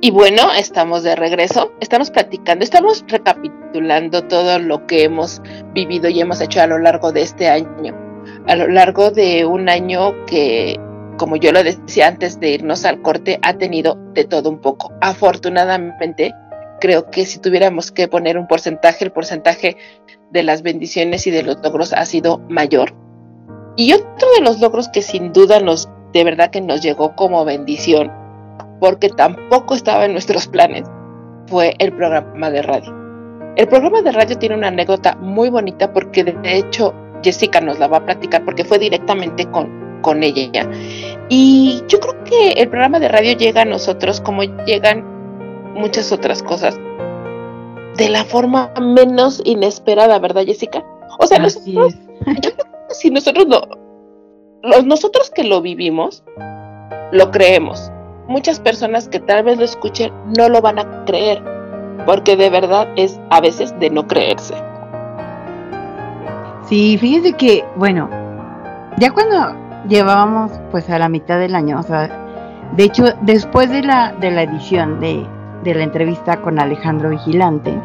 Y bueno, estamos de regreso, estamos platicando, estamos recapitulando todo lo que hemos vivido y hemos hecho a lo largo de este año, a lo largo de un año que, como yo lo decía antes de irnos al corte, ha tenido de todo un poco. Afortunadamente, creo que si tuviéramos que poner un porcentaje, el porcentaje de las bendiciones y de los logros ha sido mayor. Y otro de los logros que sin duda nos, de verdad que nos llegó como bendición, porque tampoco estaba en nuestros planes, fue el programa de radio. El programa de radio tiene una anécdota muy bonita porque de hecho Jessica nos la va a platicar porque fue directamente con, con ella. Y yo creo que el programa de radio llega a nosotros como llegan muchas otras cosas, de la forma menos inesperada, ¿verdad Jessica? O sea, nosotros, yo creo que si nosotros los, nosotros que lo vivimos, lo creemos muchas personas que tal vez lo escuchen no lo van a creer, porque de verdad es a veces de no creerse. Sí, fíjense que, bueno, ya cuando llevábamos pues a la mitad del año, o sea, de hecho, después de la, de la edición de, de la entrevista con Alejandro Vigilante,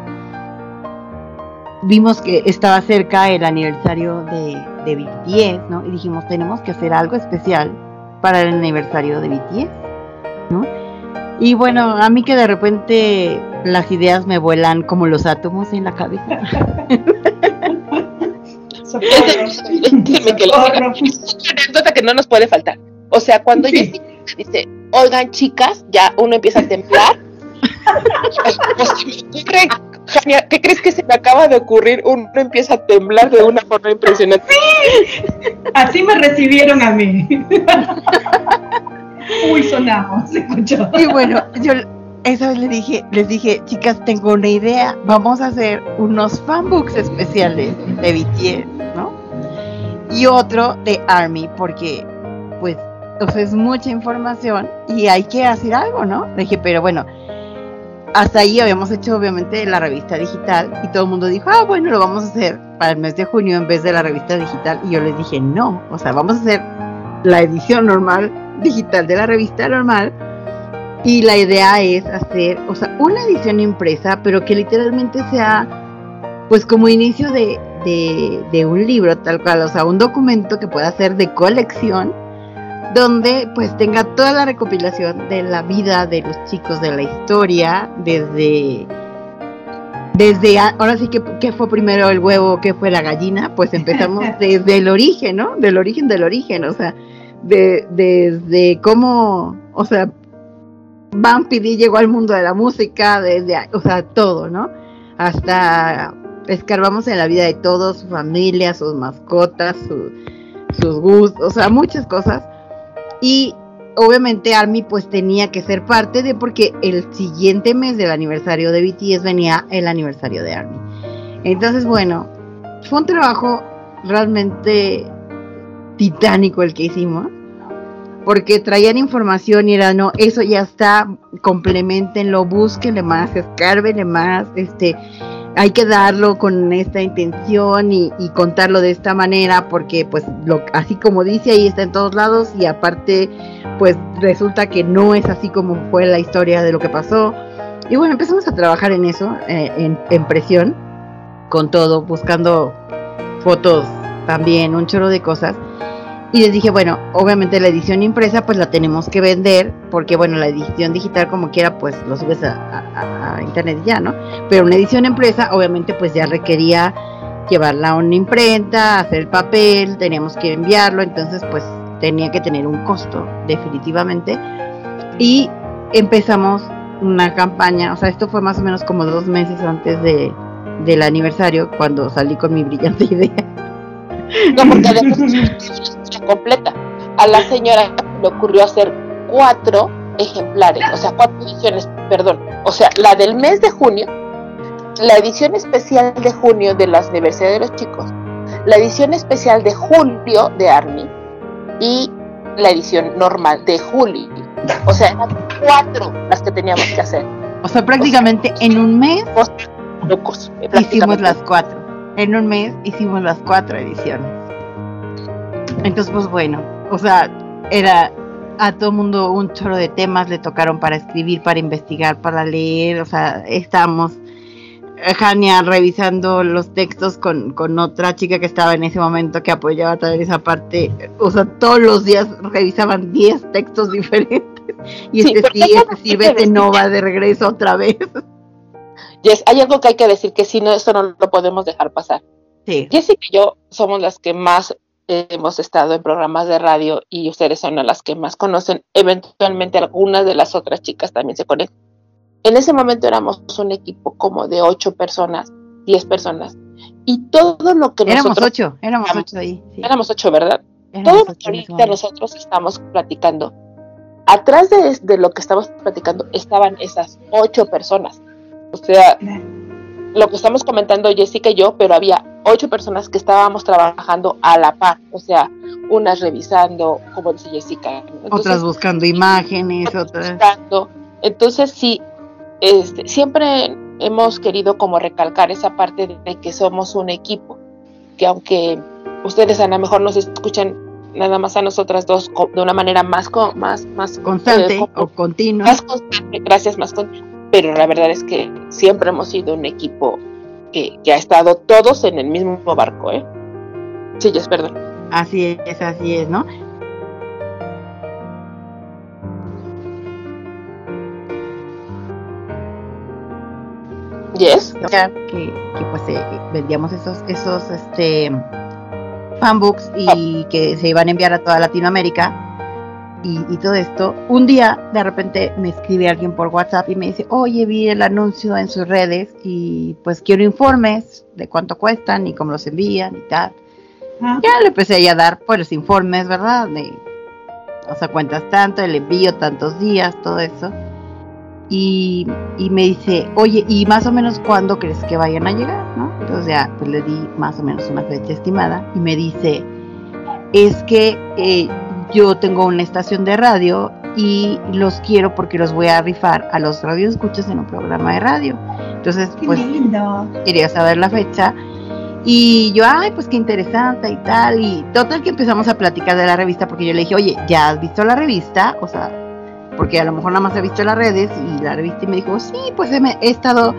vimos que estaba cerca el aniversario de, de BTS, ¿no? Y dijimos, tenemos que hacer algo especial para el aniversario de BTS. Y bueno, a mí que de repente las ideas me vuelan como los átomos en la cabeza. anécdota que no nos puede faltar. O sea, cuando Jessica dice, oigan chicas, ya uno empieza a temblar. ¿qué crees que se me acaba de ocurrir? Uno empieza a temblar de una forma impresionante. Así me recibieron a mí. Uy, sonamos, se escuchó. Y bueno, yo esa vez les dije, les dije, chicas, tengo una idea, vamos a hacer unos fanbooks especiales de BTS, ¿no? Y otro de Army, porque pues, es mucha información y hay que hacer algo, ¿no? Le dije, pero bueno, hasta ahí habíamos hecho obviamente la revista digital y todo el mundo dijo, ah, bueno, lo vamos a hacer para el mes de junio en vez de la revista digital. Y yo les dije, no, o sea, vamos a hacer la edición normal digital de la revista normal. Y la idea es hacer, o sea, una edición impresa, pero que literalmente sea, pues como inicio de, de, un libro, tal cual, o sea, un documento que pueda ser de colección, donde pues tenga toda la recopilación de la vida de los chicos, de la historia, desde desde ahora sí que, que, fue primero el huevo, que fue la gallina, pues empezamos desde el origen, ¿no? Del origen del origen, o sea, de, desde cómo, o sea, Vampiri llegó al mundo de la música, desde, o sea, todo, ¿no? Hasta escarbamos en la vida de todos, su familia, sus mascotas, sus gustos, o sea, muchas cosas. Y obviamente Army pues tenía que ser parte de porque el siguiente mes del aniversario de BTS venía el aniversario de Army. Entonces, bueno, fue un trabajo realmente titánico el que hicimos, porque traían información y era, no, eso ya está, complementenlo, búsquenle más, escárbenle más, este, hay que darlo con esta intención y, contarlo de esta manera, porque pues lo, así como dice ahí está en todos lados y aparte pues resulta que no es así como fue la historia de lo que pasó. Y bueno, empezamos a trabajar en eso, eh, en, en presión, con todo, buscando fotos también, un chorro de cosas. Y les dije, bueno, obviamente la edición impresa pues la tenemos que vender, porque bueno, la edición digital como quiera pues lo subes a, internet ya, ¿no? Pero una edición impresa obviamente pues ya requería llevarla a una imprenta, hacer el papel, teníamos que enviarlo, entonces pues tenía que tener un costo definitivamente. Y empezamos una campaña, o sea, esto fue más o menos como dos meses antes de, del aniversario, cuando salí con mi brillante idea no, porque además completa. A la señora le ocurrió hacer cuatro ejemplares, o sea, cuatro ediciones, perdón. O sea, la del mes de junio, la edición especial de junio de la Universidad de los Chicos, la edición especial de julio de Army y la edición normal de julio O sea, eran cuatro las que teníamos que hacer. O sea, prácticamente en un mes locos. hicimos las cuatro. En un mes hicimos las cuatro ediciones. Entonces, pues bueno, o sea, era a todo mundo un chorro de temas le tocaron para escribir, para investigar, para leer. O sea, estábamos eh, Jania revisando los textos con, con otra chica que estaba en ese momento que apoyaba también esa parte. O sea, todos los días revisaban 10 textos diferentes. Y este pero sí, este sí, decir no va de regreso otra vez. Yes, hay algo que hay que decir que si no, eso no lo podemos dejar pasar. Sí. Jessica y yo somos las que más hemos estado en programas de radio y ustedes son las que más conocen. Eventualmente algunas de las otras chicas también se conectan. En ese momento éramos un equipo como de ocho personas, diez personas. Y todo lo que Éramos nosotros... ocho, éramos ocho ahí. sí. Éramos ocho, ¿verdad? Éramos todo lo ocho que en ese ahorita nosotros estamos platicando, atrás de, de lo que estamos platicando estaban esas ocho personas. O sea, lo que estamos comentando Jessica y yo, pero había ocho personas que estábamos trabajando a la par, o sea, unas revisando, como dice Jessica. Otras buscando imágenes, otras. buscando. Entonces sí, este, siempre hemos querido como recalcar esa parte de que somos un equipo, que aunque ustedes a lo mejor nos escuchan nada más a nosotras dos de una manera más más más Constante eh, o continua. más constante, gracias más con, pero la verdad es que siempre hemos sido un equipo que, que ha estado todos en el mismo barco, ¿eh? Sí, yes, perdón. Así es, así es, ¿no? Yes. Que, que, pues eh, vendíamos esos, esos este fanbooks y que se iban a enviar a toda Latinoamérica y, y todo esto. Un día de repente me escribe alguien por WhatsApp y me dice, oye, vi el anuncio en sus redes y pues quiero informes de cuánto cuestan y cómo los envían y tal. Ya le empecé a dar pues informes, ¿verdad? De, o sea, cuentas tanto, el envío tantos días, todo eso. Y, y me dice, oye, ¿y más o menos cuándo crees que vayan a llegar? ¿no? Entonces ya pues le di más o menos una fecha estimada y me dice, es que eh, yo tengo una estación de radio y los quiero porque los voy a rifar a los radioescuchas en un programa de radio. Entonces, qué pues lindo. quería saber la fecha. Y yo, ay, pues qué interesante y tal. Y total que empezamos a platicar de la revista porque yo le dije, oye, ¿ya has visto la revista? O sea, porque a lo mejor nada más he visto las redes y la revista y me dijo, sí, pues he, me- he estado,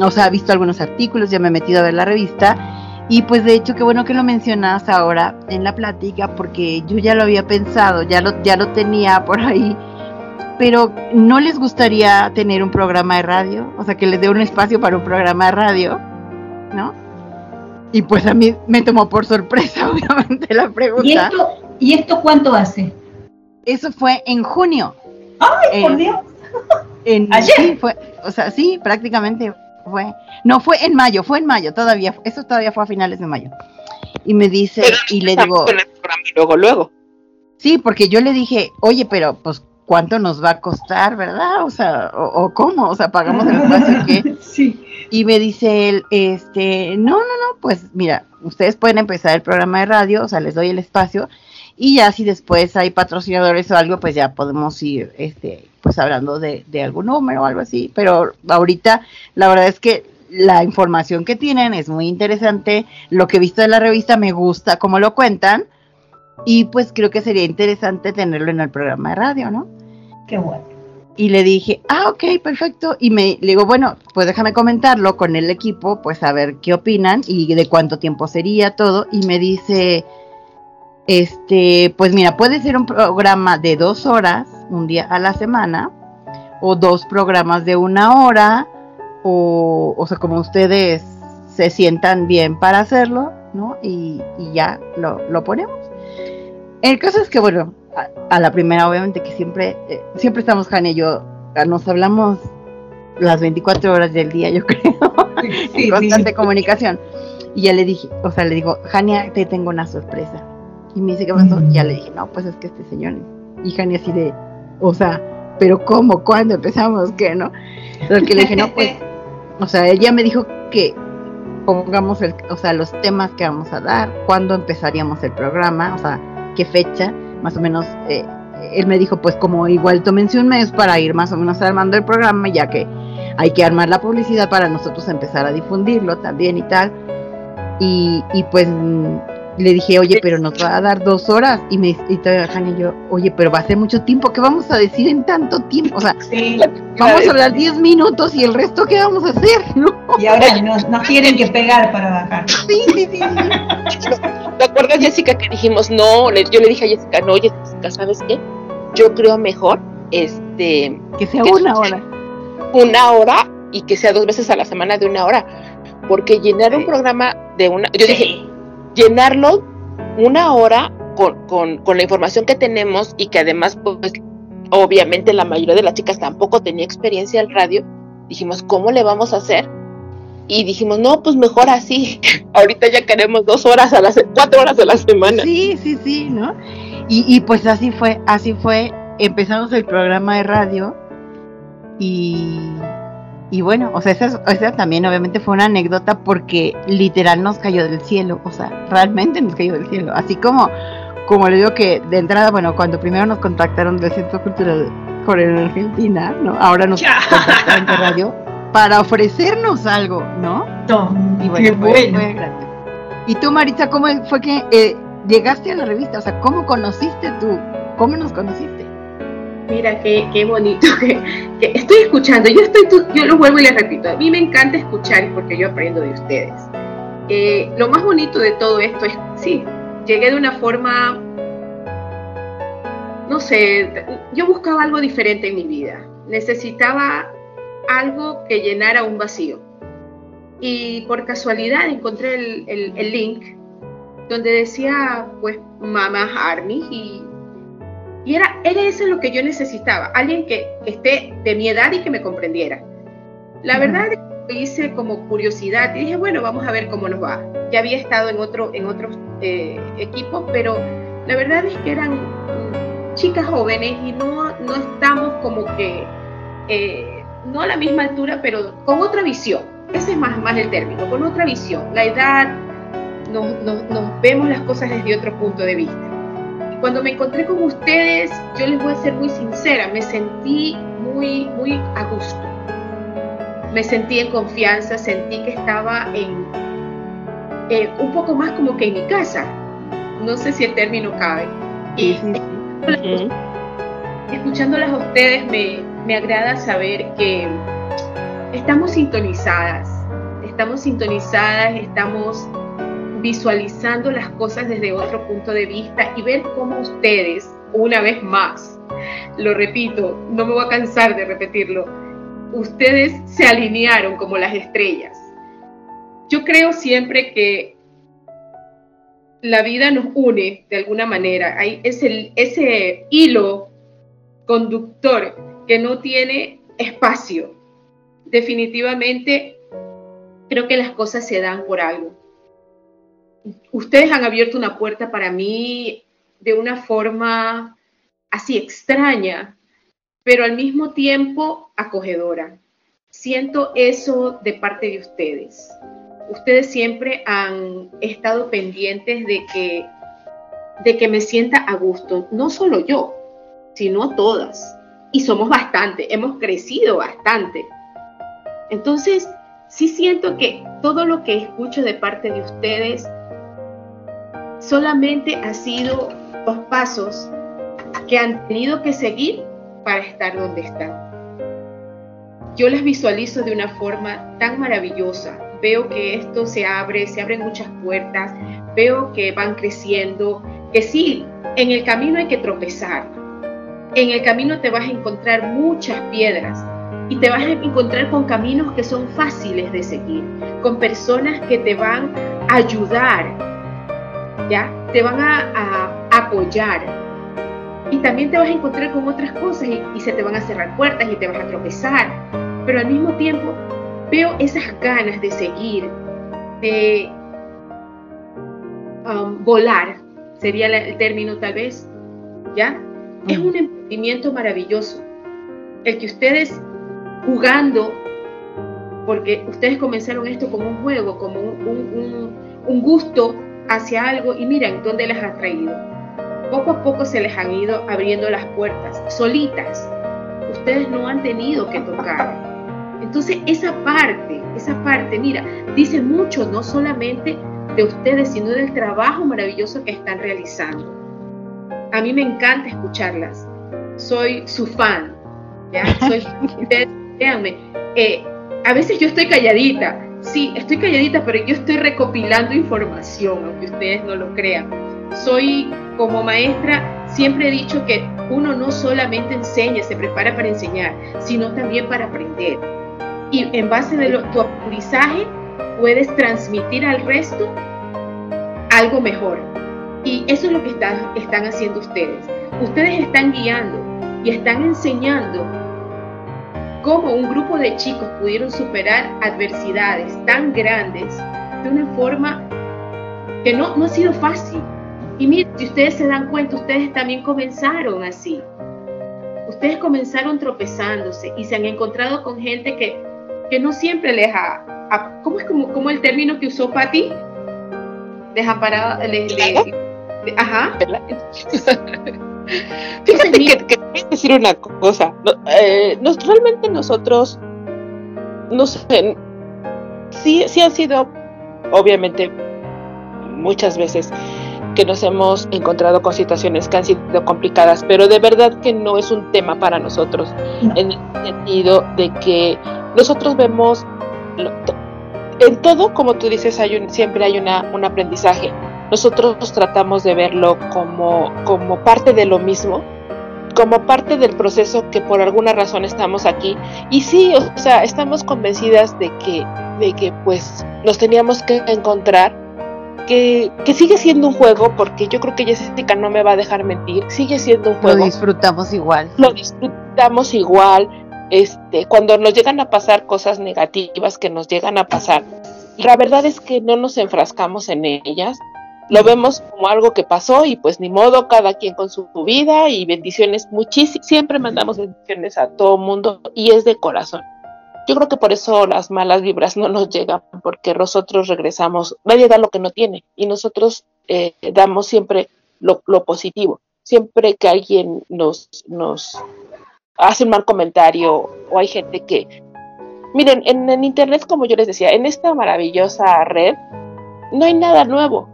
o sea, he visto algunos artículos, ya me he metido a ver la revista. Y pues de hecho, qué bueno que lo mencionas ahora en la plática porque yo ya lo había pensado, ya lo, ya lo tenía por ahí. Pero no les gustaría tener un programa de radio, o sea, que les dé un espacio para un programa de radio, ¿no? Y pues a mí me tomó por sorpresa, obviamente, la pregunta. ¿Y esto, ¿Y esto cuánto hace? Eso fue en junio. ¡Ay, por Dios! en- ¿Ayer? sí, fue, o sea, sí, prácticamente fue. No, fue en mayo, fue en mayo, todavía, eso todavía fue a finales de mayo. Y me dice, Pero y le digo, en el programa luego, luego. sí, porque yo le dije, oye, pero pues, ¿cuánto nos va a costar, verdad? O sea, o, o cómo, o sea, pagamos el espacio que... Sí. Y me dice él, este, no, no, no, pues mira, ustedes pueden empezar el programa de radio, o sea, les doy el espacio, y ya si después hay patrocinadores o algo, pues ya podemos ir, este, pues hablando de, de algún número o algo así. Pero ahorita, la verdad es que la información que tienen es muy interesante, lo que he visto de la revista me gusta cómo lo cuentan, y pues creo que sería interesante tenerlo en el programa de radio, ¿no? Qué bueno. Y le dije, ah, ok, perfecto. Y me le digo, bueno, pues déjame comentarlo con el equipo, pues a ver qué opinan y de cuánto tiempo sería todo. Y me dice, este, pues mira, puede ser un programa de dos horas, un día a la semana, o dos programas de una hora, o, o sea, como ustedes se sientan bien para hacerlo, ¿no? Y, y ya lo, lo ponemos. El caso es que, bueno, a, a la primera, obviamente, que siempre, eh, siempre estamos, Jane y yo, nos hablamos las 24 horas del día, yo creo, en constante comunicación. Y ya le dije, o sea, le digo, Jania, te tengo una sorpresa. Y me dice, ¿qué pasó? Y ya le dije, no, pues es que este señor. es-". Y Jania así de, o sea, ¿pero cómo? ¿Cuándo empezamos? ¿Qué, no? Entonces que le dije, no, pues, o sea, ella me dijo que pongamos el, o sea, los temas que vamos a dar, cuándo empezaríamos el programa, o sea, qué fecha, más o menos eh, él me dijo, pues como igual tómense un mes para ir más o menos armando el programa, ya que hay que armar la publicidad para nosotros empezar a difundirlo también y tal. Y, y pues le dije, oye, pero nos va a dar dos horas. Y me y y yo, oye, pero va a ser mucho tiempo. ¿Qué vamos a decir en tanto tiempo? O sea, vamos a hablar diez minutos y el resto, ¿qué vamos a hacer? Y ahora nos, nos quieren que pegar para bajar. Sí, sí, sí. ¿Te acuerdas, Jessica, que dijimos, no? yo le dije a Jessica, no, Jessica, ¿sabes qué? Yo creo mejor, este... Que sea una hora. Una hora y que sea dos veces a la semana de una hora. Porque llenar un programa de una... Yo dije, llenarlo una hora con, con, con, la información que tenemos y que además, pues, obviamente la mayoría de las chicas tampoco tenía experiencia al radio, dijimos, ¿cómo le vamos a hacer? Y dijimos, no, pues mejor así. Ahorita ya queremos dos horas a las cuatro horas a la semana. Sí, sí, sí, ¿no? Y, y pues así fue, así fue. Empezamos el programa de radio y y bueno, o sea, esa, también obviamente fue una anécdota porque literal nos cayó del cielo, o sea, realmente nos cayó del cielo. Así como, como le digo que de entrada, bueno, cuando primero nos contactaron del Centro Cultural Coreano Argentina, ¿no? Ahora nos contactaron de radio para ofrecernos algo, ¿no? y bueno, fue, grande. Y tú, Maritza, ¿cómo fue que eh, llegaste a la revista? O sea, ¿cómo conociste tú? ¿Cómo nos conociste? Mira, qué, qué bonito que, estoy escuchando. Yo estoy, yo lo vuelvo y les repito. A mí me encanta escuchar porque yo aprendo de ustedes. Eh, lo más bonito de todo esto es, sí, llegué de una forma, no sé, yo buscaba algo diferente en mi vida. Necesitaba algo que llenara un vacío. Y por casualidad encontré el, el, el link donde decía, pues, Mamá Army y y era, era eso lo que yo necesitaba, alguien que, esté de mi edad y que me comprendiera. La verdad es que hice como curiosidad y dije, bueno, vamos a ver cómo nos va. Ya había estado en, otro, en otros eh, equipos, pero la verdad es que eran chicas jóvenes y no, no estamos como que, eh, no a la misma altura, pero con otra visión. Ese es más, más el término, con otra visión. La edad, nos, nos vemos las cosas desde otro punto de vista. Cuando me encontré con ustedes, yo les voy a ser muy sincera, me sentí muy, muy a gusto. Me sentí en confianza, sentí que estaba en eh, un poco más como que en mi casa. No sé si el término cabe. Y escuchándolas a ustedes me, me agrada saber que estamos sintonizadas, estamos sintonizadas, estamos visualizando las cosas desde otro punto de vista y ver cómo ustedes, una vez más, lo repito, no me voy a cansar de repetirlo, ustedes se alinearon como las estrellas. Yo creo siempre que la vida nos une de alguna manera. Hay ese, ese hilo conductor que no tiene espacio. Definitivamente creo que las cosas se dan por algo ustedes han abierto una puerta para mí de una forma así extraña, pero al mismo tiempo acogedora. Siento eso de parte de ustedes. Ustedes siempre han estado pendientes de que, de que me sienta a gusto, no solo yo, sino todas. Y somos bastante, hemos crecido bastante. Entonces, sí siento que todo lo que escucho de parte de ustedes solamente ha sido dos pasos que han tenido que seguir para estar donde están. Yo las visualizo de una forma tan maravillosa. Veo que esto se abre, se abren muchas puertas, veo que van creciendo, que sí, en el camino hay que tropezar. En el camino te vas a encontrar muchas piedras y te vas a encontrar con caminos que son fáciles de seguir, con personas que te van a ayudar ¿ya? Te van a, apoyar. Y también te vas a encontrar con otras cosas y, se te van a cerrar puertas y te vas a tropezar. Pero al mismo tiempo veo esas ganas de seguir, de um, volar, sería el término tal vez, ¿ya? Es un emprendimiento maravilloso. El que ustedes jugando, porque ustedes comenzaron esto como un juego, como un, un, un gusto hacia algo y miren dónde las ha traído. poco a poco se les han ido abriendo las puertas, solitas. Ustedes no han tenido que tocar. Entonces esa parte, esa parte, mira, dice mucho no solamente de ustedes, sino del trabajo maravilloso que están realizando. A mí me encanta escucharlas. Soy su fan. ¿ya? Soy, ustedes, véanme, eh, a veces yo estoy calladita. Sí, estoy calladita, pero yo estoy recopilando información, aunque ustedes no lo crean. Soy como maestra, siempre he dicho que uno no solamente enseña, se prepara para enseñar, sino también para aprender. Y en base de tu aprendizaje, puedes transmitir al resto algo mejor. Y eso es lo que están, están haciendo ustedes. Ustedes están guiando y están enseñando cómo un grupo de chicos pudieron superar adversidades tan grandes de una forma que no, no ha sido fácil. Y miren, si ustedes se dan cuenta, ustedes también comenzaron así. Ustedes comenzaron tropezándose y se han encontrado con gente que, que no siempre les ha, ¿cómo es como, como el término que usó Patti? Desamparado, les, ajá. Fíjate que, que decir una cosa. Eh, realmente nosotros, no sé, sí, sí han sido, obviamente, muchas veces que nos hemos encontrado con situaciones que han sido complicadas, pero de verdad que no es un tema para nosotros, en el sentido de que nosotros vemos en todo, como tú dices, hay un, siempre hay una, un aprendizaje. Nosotros tratamos de verlo como, como parte de lo mismo, como parte del proceso que por alguna razón estamos aquí. Y sí, o sea, estamos convencidas de que, de que pues nos teníamos que encontrar, que, que sigue siendo un juego, porque yo creo que Jessica no me va a dejar mentir, sigue siendo un juego. Lo disfrutamos igual. Lo disfrutamos igual este, cuando nos llegan a pasar cosas negativas que nos llegan a pasar, la verdad es que no nos enfrascamos en ellas, lo vemos como algo que pasó y pues ni modo, cada quien con su vida y bendiciones, muchísimas, siempre mandamos bendiciones a todo mundo y es de corazón. Yo creo que por eso las malas vibras no nos llegan, porque nosotros regresamos, nadie da lo que no tiene y nosotros eh, damos siempre lo, positivo. Siempre que alguien nos, nos, hace un mal comentario o hay gente que... Miren, en, Internet, como yo les decía, en esta maravillosa red, no hay nada nuevo.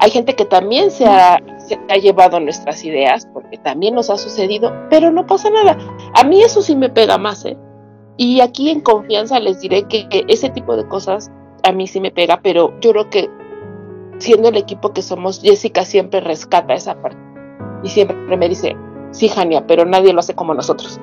Hay gente que también se ha, se ha llevado nuestras ideas, porque también nos ha sucedido, pero no pasa nada. A mí eso sí me pega más, ¿eh? Y aquí en confianza les diré que ese tipo de cosas a mí sí me pega, pero yo creo que siendo el equipo que somos, Jessica siempre rescata esa parte. Y siempre me dice, sí, Jania, pero nadie lo hace como nosotros.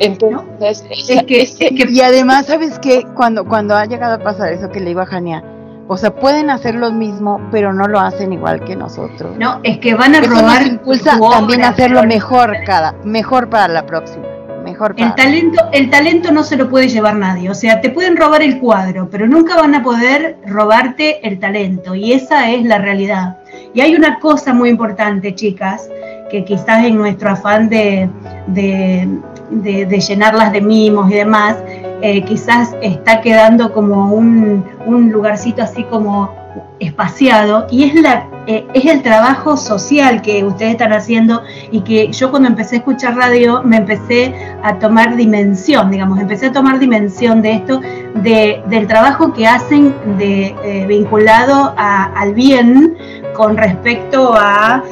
Entonces, es que, y además, ¿sabes qué? Cuando, cuando ha llegado a pasar eso que le iba a Jania, o sea, pueden hacer lo mismo, pero no lo hacen igual que nosotros. No, es que van a robar. Nos impulsa también a hacerlo mejor cada, mejor para la próxima. Mejor el talento, el talento no se lo puede llevar nadie. O sea, te pueden robar el cuadro, pero nunca van a poder robarte el talento. Y esa es la realidad. Y hay una cosa muy importante, chicas, que quizás en nuestro afán de, de, llenarlas de mimos y demás, eh, quizás está quedando como un, un, lugarcito así como espaciado. Y es, la, eh, es el trabajo social que ustedes están haciendo y que yo cuando empecé a escuchar radio me empecé a tomar dimensión, digamos, empecé a tomar dimensión de esto, de, del trabajo que hacen de, eh, vinculado al bien con respecto a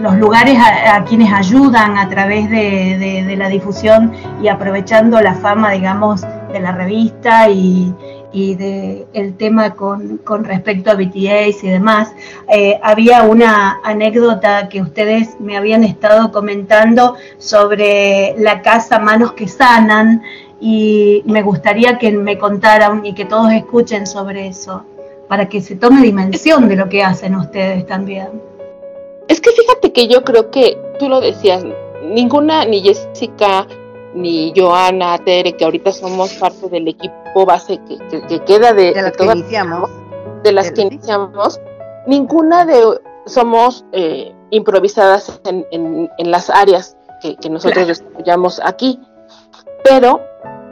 los lugares a, quienes ayudan a través de, la difusión y aprovechando la fama, digamos, de la revista y, y de el tema con, respecto a BTS y demás. Eh, había una anécdota que ustedes me habían estado comentando sobre la casa Manos que Sanan y me gustaría que me contaran y que todos escuchen sobre eso, para que se tome dimensión de lo que hacen ustedes también. Es que fíjate que yo creo que tú lo decías, ninguna, ni Jessica, ni Joana, Tere, que ahorita somos parte del equipo base que, queda de, de las que iniciamos, de las que iniciamos, ninguna de somos eh, improvisadas en, las áreas que, nosotros desarrollamos aquí, pero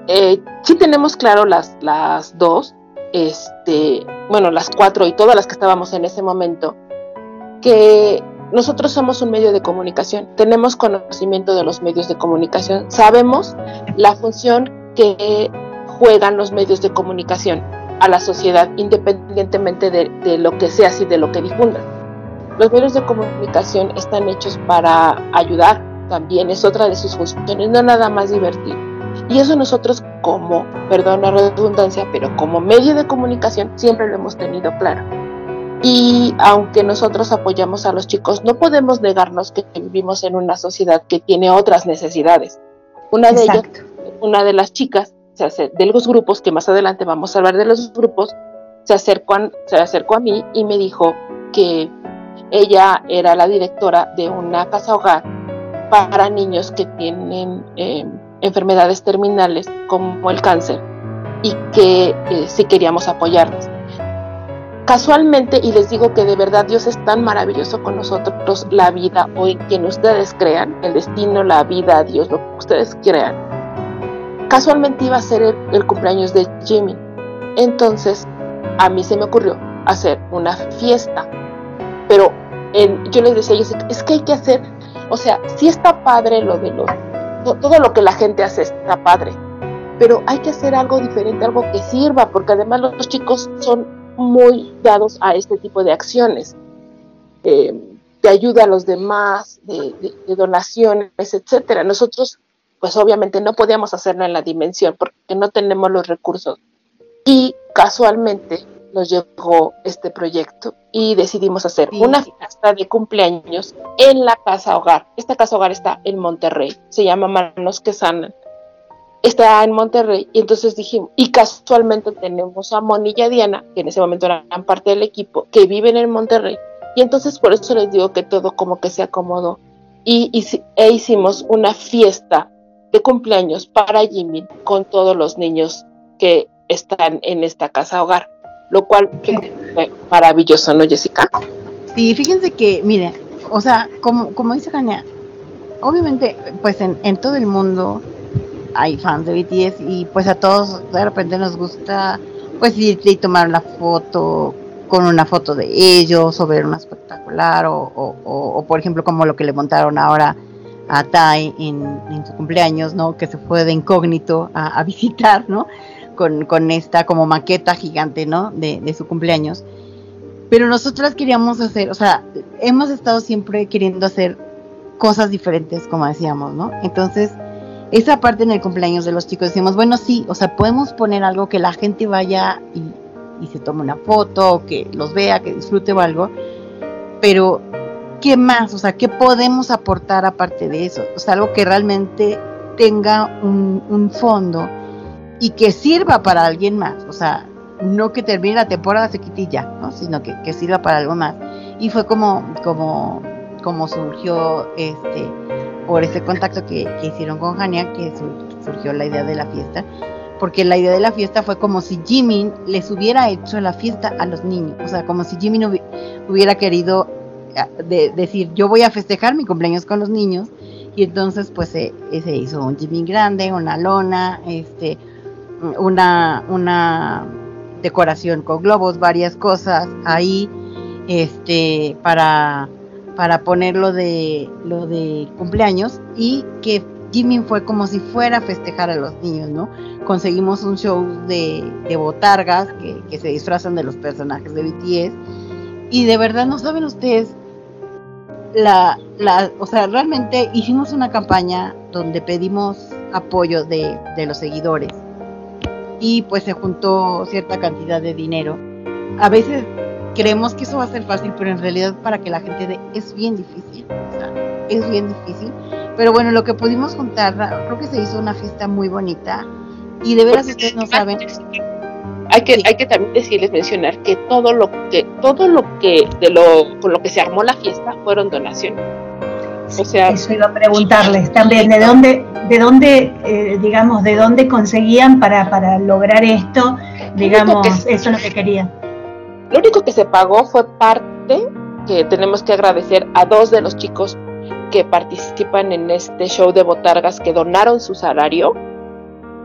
eh, sí tenemos claro las, las dos, este, bueno, las cuatro y todas las que estábamos en ese momento, que nosotros somos un medio de comunicación, tenemos conocimiento de los medios de comunicación, sabemos la función que juegan los medios de comunicación a la sociedad independientemente de, lo que seas y de lo que difundan. Los medios de comunicación están hechos para ayudar, también es otra de sus funciones, no nada más divertir. Y eso nosotros como, perdón la redundancia, pero como medio de comunicación siempre lo hemos tenido claro. Y aunque nosotros apoyamos a los chicos, no podemos negarnos que vivimos en una sociedad que tiene otras necesidades. Una de ellas, una de las chicas se hace, de los grupos, que más adelante vamos a hablar de los grupos, se acercó, a, se acercó a mí y me dijo que ella era la directora de una casa hogar para niños que tienen em, enfermedades terminales como el cáncer y que eh, si queríamos apoyarlos casualmente, y les digo que de verdad Dios es tan maravilloso con nosotros, la vida en quien ustedes crean, el destino, la vida, Dios, lo que ustedes crean. Casualmente iba a ser el, cumpleaños de Jimmy. Entonces, a mí se me ocurrió hacer una fiesta. Pero yo les decía, es que hay que hacer, o sea, sí está padre lo de lo, todo lo que la gente hace está padre, pero hay que hacer algo diferente, algo que sirva, porque además los chicos son muy dados a este tipo de acciones, eh, de ayuda a los demás, de, donaciones, etcétera. Nosotros, pues obviamente no podíamos hacerlo en la dimensión porque no tenemos los recursos. Y casualmente nos llegó este proyecto y decidimos hacer una fiesta de cumpleaños en la casa hogar. Esta casa hogar está en Monterrey, se llama Manos que Sanan está en Monterrey y entonces dijimos, y casualmente tenemos a Moni y a Diana, que en ese momento eran parte del equipo, que viven en Monterrey. Y entonces por eso les digo que todo como que se acomodó. Y, e hicimos una fiesta de cumpleaños para Jimmy con todos los niños que están en esta casa hogar, lo cual fue maravilloso, ¿no, Jessica? Sí, fíjense que, mire, o sea, como, como dice Jania, obviamente, pues en, en todo el mundo hay fans de BTS y pues a todos de repente nos gusta pues ir y tomar la foto con una foto de ellos o ver una espectacular o, o, por ejemplo como lo que le montaron ahora a Tai en, su cumpleaños, ¿no? Que se fue de incógnito a, visitar, ¿no? Con, con, esta como maqueta gigante, ¿no? De, de su cumpleaños. Pero nosotras queríamos hacer, o sea, hemos estado siempre queriendo hacer cosas diferentes, como decíamos, ¿no? Entonces, esa parte en el cumpleaños de los chicos decimos, bueno, sí, o sea, podemos poner algo que la gente vaya y, se tome una foto, que los vea, que disfrute o algo, pero ¿qué más? O sea, ¿qué podemos aportar aparte de eso? O sea, algo que realmente tenga un, fondo y que sirva para alguien más, o sea, no que termine la temporada se quite ya, ¿no? sino que, que sirva para algo más. Y fue como, como, como surgió este por ese contacto que, hicieron con Jania, que surgió la idea de la fiesta, porque la idea de la fiesta fue como si Jimmy les hubiera hecho la fiesta a los niños, o sea, como si Jimmy hubiera querido eh, decir, yo voy a festejar mi cumpleaños con los niños, y entonces pues se, se hizo un Jimmy grande, una lona, este, una, una decoración con globos, varias cosas ahí, este, para para poner lo de, lo de cumpleaños y que Jimmy fue como si fuera a festejar a los niños, ¿no? Conseguimos un show de, de botargas que, que, se disfrazan de los personajes de BTS y de verdad no saben ustedes la, la, o sea, realmente hicimos una campaña donde pedimos apoyo de, de los seguidores y pues se juntó cierta cantidad de dinero. A veces creemos que eso va a ser fácil, pero en realidad para que la gente dé es bien difícil. O sea, es bien difícil. Pero bueno, lo que pudimos juntar, creo que se hizo una fiesta muy bonita. Y de veras ustedes no saben. Hay que, hay que también decirles, mencionar que todo lo que, todo lo que, de lo, con lo que se armó la fiesta fueron donaciones. O sea, eso iba a preguntarles también, ¿de dónde, de dónde, eh, digamos, de dónde conseguían para, para lograr esto? Digamos, eso es lo que querían lo único que se pagó fue parte que tenemos que agradecer a dos de los chicos que participan en este show de botargas que donaron su salario.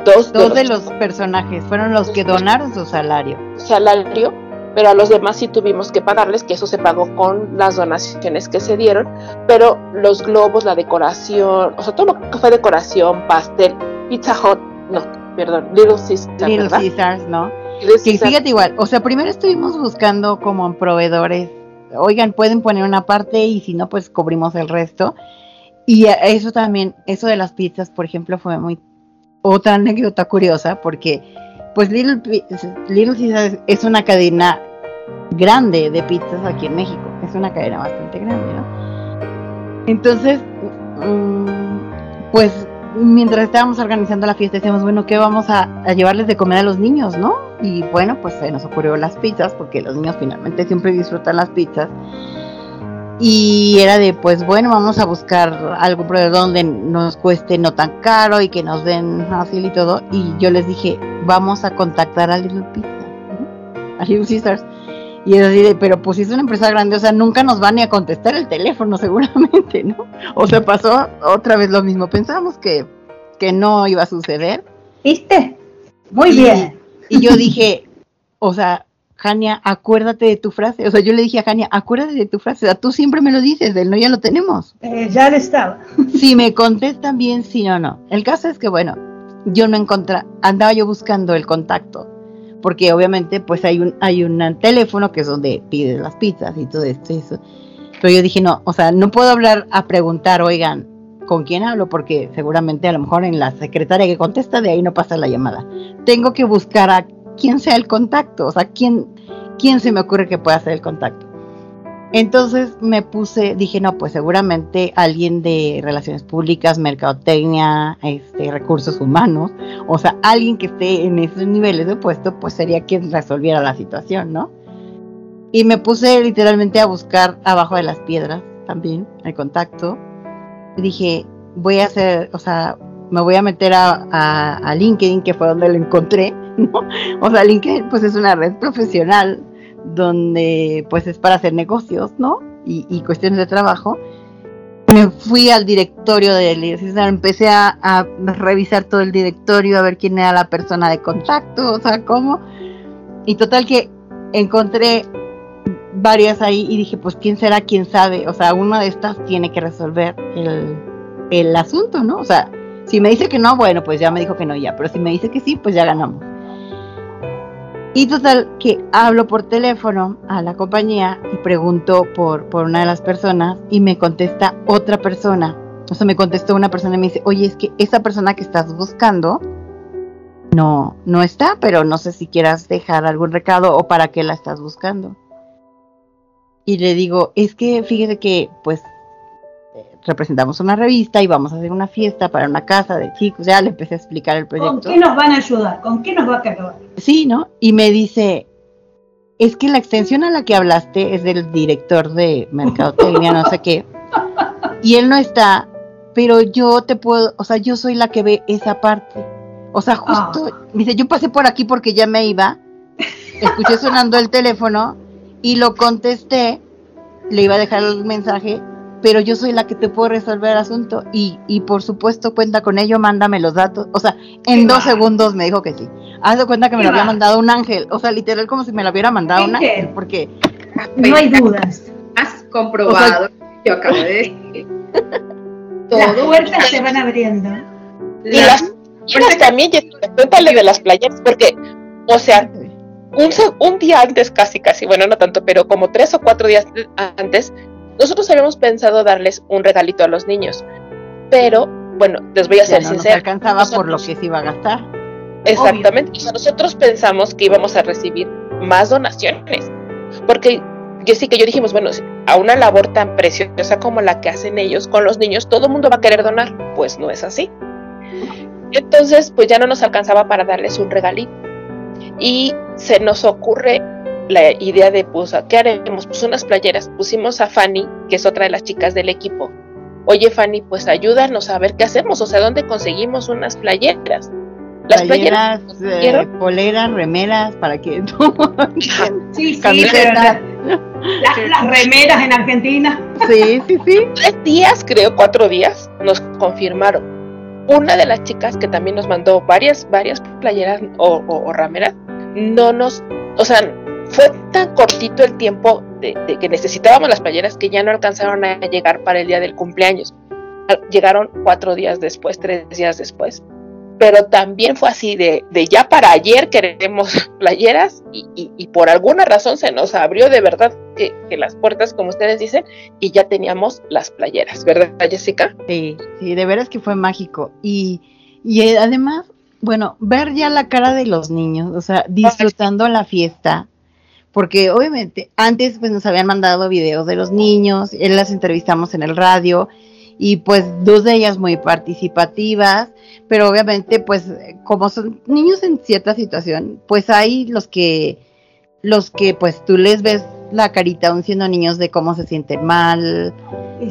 Dos, de, los, personajes fueron los que donaron su salario. Salario pero a los demás sí tuvimos que pagarles, que eso se pagó con las donaciones que se dieron, pero los globos, la decoración, o sea, todo lo que fue decoración, pastel, Pizza Hut, no, perdón, Little Sisters, Little ¿verdad? Caesars, ¿no? Sí, fíjate igual, o sea, primero estuvimos buscando como proveedores, oigan, pueden poner una parte y si no, pues cubrimos el resto. Y eso también, eso de las pizzas, por ejemplo, fue muy otra anécdota curiosa, porque pues Little, Little Caesars es una cadena grande de pizzas aquí en México, es una cadena bastante grande, ¿no? Entonces, mm, pues mientras estábamos organizando la fiesta, decíamos, bueno, ¿qué vamos a, a llevarles de comer a los niños, no? Y bueno, pues se nos ocurrió las pizzas, porque los niños finalmente siempre disfrutan las pizzas. Y era de, pues bueno, vamos a buscar algún proveedor donde nos cueste no tan caro y que nos den fácil y todo. Y yo les dije, vamos a contactar a Little Pizza, ¿no? a Little Sisters. Y es así de, pero pues si es una empresa grande, o sea, nunca nos van ni a contestar el teléfono seguramente, ¿no? O sea, pasó otra vez lo mismo. Pensamos que, que no iba a suceder. ¿Viste? Muy Y- bien. Y yo dije, o sea, Jania, acuérdate de tu frase. O sea, yo le dije a Jania, acuérdate de tu frase. O sea, tú siempre me lo dices, del no ya lo tenemos. Eh, ya le estaba. Si me contestan bien, sí o no. El caso es que, bueno, yo no encontré, andaba yo buscando el contacto. Porque obviamente, pues hay un, hay un teléfono que es donde pides las pizzas y todo esto. y Eso. Pero yo dije, no, o sea, no puedo hablar a preguntar, oigan, ¿con quién hablo? Porque seguramente a lo mejor en la secretaria que contesta, de ahí no pasa la llamada. Tengo que buscar a quién sea el contacto, o sea, quién, quién se me ocurre que pueda ser el contacto. Entonces me puse, dije, no, pues seguramente alguien de relaciones públicas, mercadotecnia, este, recursos humanos, o sea, alguien que esté en esos niveles de puesto, pues sería quien resolviera la situación, ¿no? Y me puse literalmente a buscar abajo de las piedras también el contacto. Dije, voy a hacer, o sea, me voy a meter a, a- a LinkedIn, que fue donde lo encontré, ¿no? O sea, LinkedIn pues es una red profesional donde pues es para hacer negocios, ¿no? Y, y cuestiones de trabajo. Me fui al directorio de Little Caesar, empecé a, a revisar todo el directorio, a ver quién era la persona de contacto, o sea, cómo. Y total que encontré varias ahí y dije, pues quién será, quién sabe. O sea, una de estas tiene que resolver el, el asunto, ¿no? O sea, si me dice que no, bueno, pues ya me dijo que no ya, pero si me dice que sí, pues ya ganamos. Y total, que hablo por teléfono a la compañía y pregunto por, por una de las personas y me contesta otra persona. O sea, me contestó una persona y me dice, oye, es que esa persona que estás buscando no, no está, pero no sé si quieras dejar algún recado o para qué la estás buscando. Y le digo, es que fíjese que pues representamos una revista y vamos a hacer una fiesta para una casa de chicos. Ya le empecé a explicar el ¿Con proyecto. qué nos van a ayudar? ¿Con qué nos va a cargar? Sí, ¿no? Y me dice, es que la extensión a la que hablaste es del director de mercadotecnia, no sé qué. Y él no está, pero yo te puedo, o sea, yo soy la que ve esa parte. O sea, justo, me dice, yo pasé por aquí porque ya me iba, escuché sonando el teléfono y lo contesté, le iba a dejar el mensaje, pero yo soy la que te puedo resolver el asunto y, y por supuesto cuenta con ello, mándame los datos. O sea, en dos segundos me dijo que sí. Haz de cuenta que me lo había bárbaro. mandado un ángel, o sea, literal como si me lo hubiera mandado un ángel, porque No hay dudas. Has comprobado. yo acabo de decir. Las puertas se van abriendo. Y las playeras también, cuéntale de las playeras, porque, o sea, un, se- un día antes, casi, casi, bueno, no tanto, pero como tres o cuatro días antes, nosotros habíamos pensado darles un regalito a los niños. Pero, bueno, les voy a ser no nos sincera. alcanzaba por lo que se iba a gastar. Exactamente. Nosotros pensamos que íbamos a recibir más donaciones. Porque Jessica y yo dijimos, bueno, a una labor tan preciosa como la que hacen ellos con los niños, todo el mundo va a querer donar. Pues no es así. Entonces, pues ya no nos alcanzaba para darles un regalito. Y se nos ocurre la idea de, pues, ¿qué haremos? Pues unas playeras. Pusimos a Fanny, que es otra de las chicas del equipo. Oye, Fanny, pues ayúdanos a ver qué hacemos. O sea, ¿dónde conseguimos unas playeras? Las playeras, Playeras, eh, poleras, remeras, para que Sí, sí, Camiseta. pero la- la- las remeras en Argentina. Sí, sí, sí. tres días, creo, cuatro días, nos confirmaron. Una de las chicas que también nos mandó varias, varias playeras o, o- o rameras, no nos, o sea, fue tan cortito el tiempo de, que necesitábamos las playeras que ya no alcanzaron a llegar para el día del cumpleaños. Llegaron cuatro días después, tres días después. Pero también fue así de, ya para ayer queremos playeras y, por alguna razón se nos abrió de verdad que, las puertas, como ustedes dicen, y ya teníamos las playeras, ¿verdad, Jessica? Sí, sí, de veras que fue mágico. Y, y eh, además, bueno, ver ya la cara de los niños, o sea, disfrutando la fiesta, porque obviamente antes pues nos habían mandado videos de los niños, él las entrevistamos en el radio y pues dos de ellas muy participativas, pero obviamente pues como son niños en cierta situación, pues hay los que los que pues tú les ves la carita aún siendo niños de cómo se sienten mal,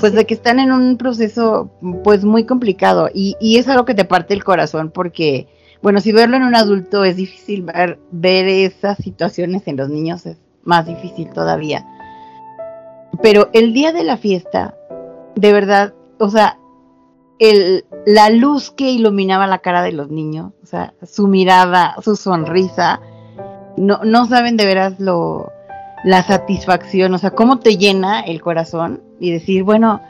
pues de que están en un proceso pues muy complicado y, y es algo que te parte el corazón porque bueno, si verlo en un adulto es difícil ver, ver esas situaciones en los niños es más difícil todavía. Pero el día de la fiesta, de verdad, o sea, el, la luz que iluminaba la cara de los niños, o sea, su mirada, su sonrisa, no, no saben de veras lo, la satisfacción, o sea, cómo te llena el corazón y decir, bueno,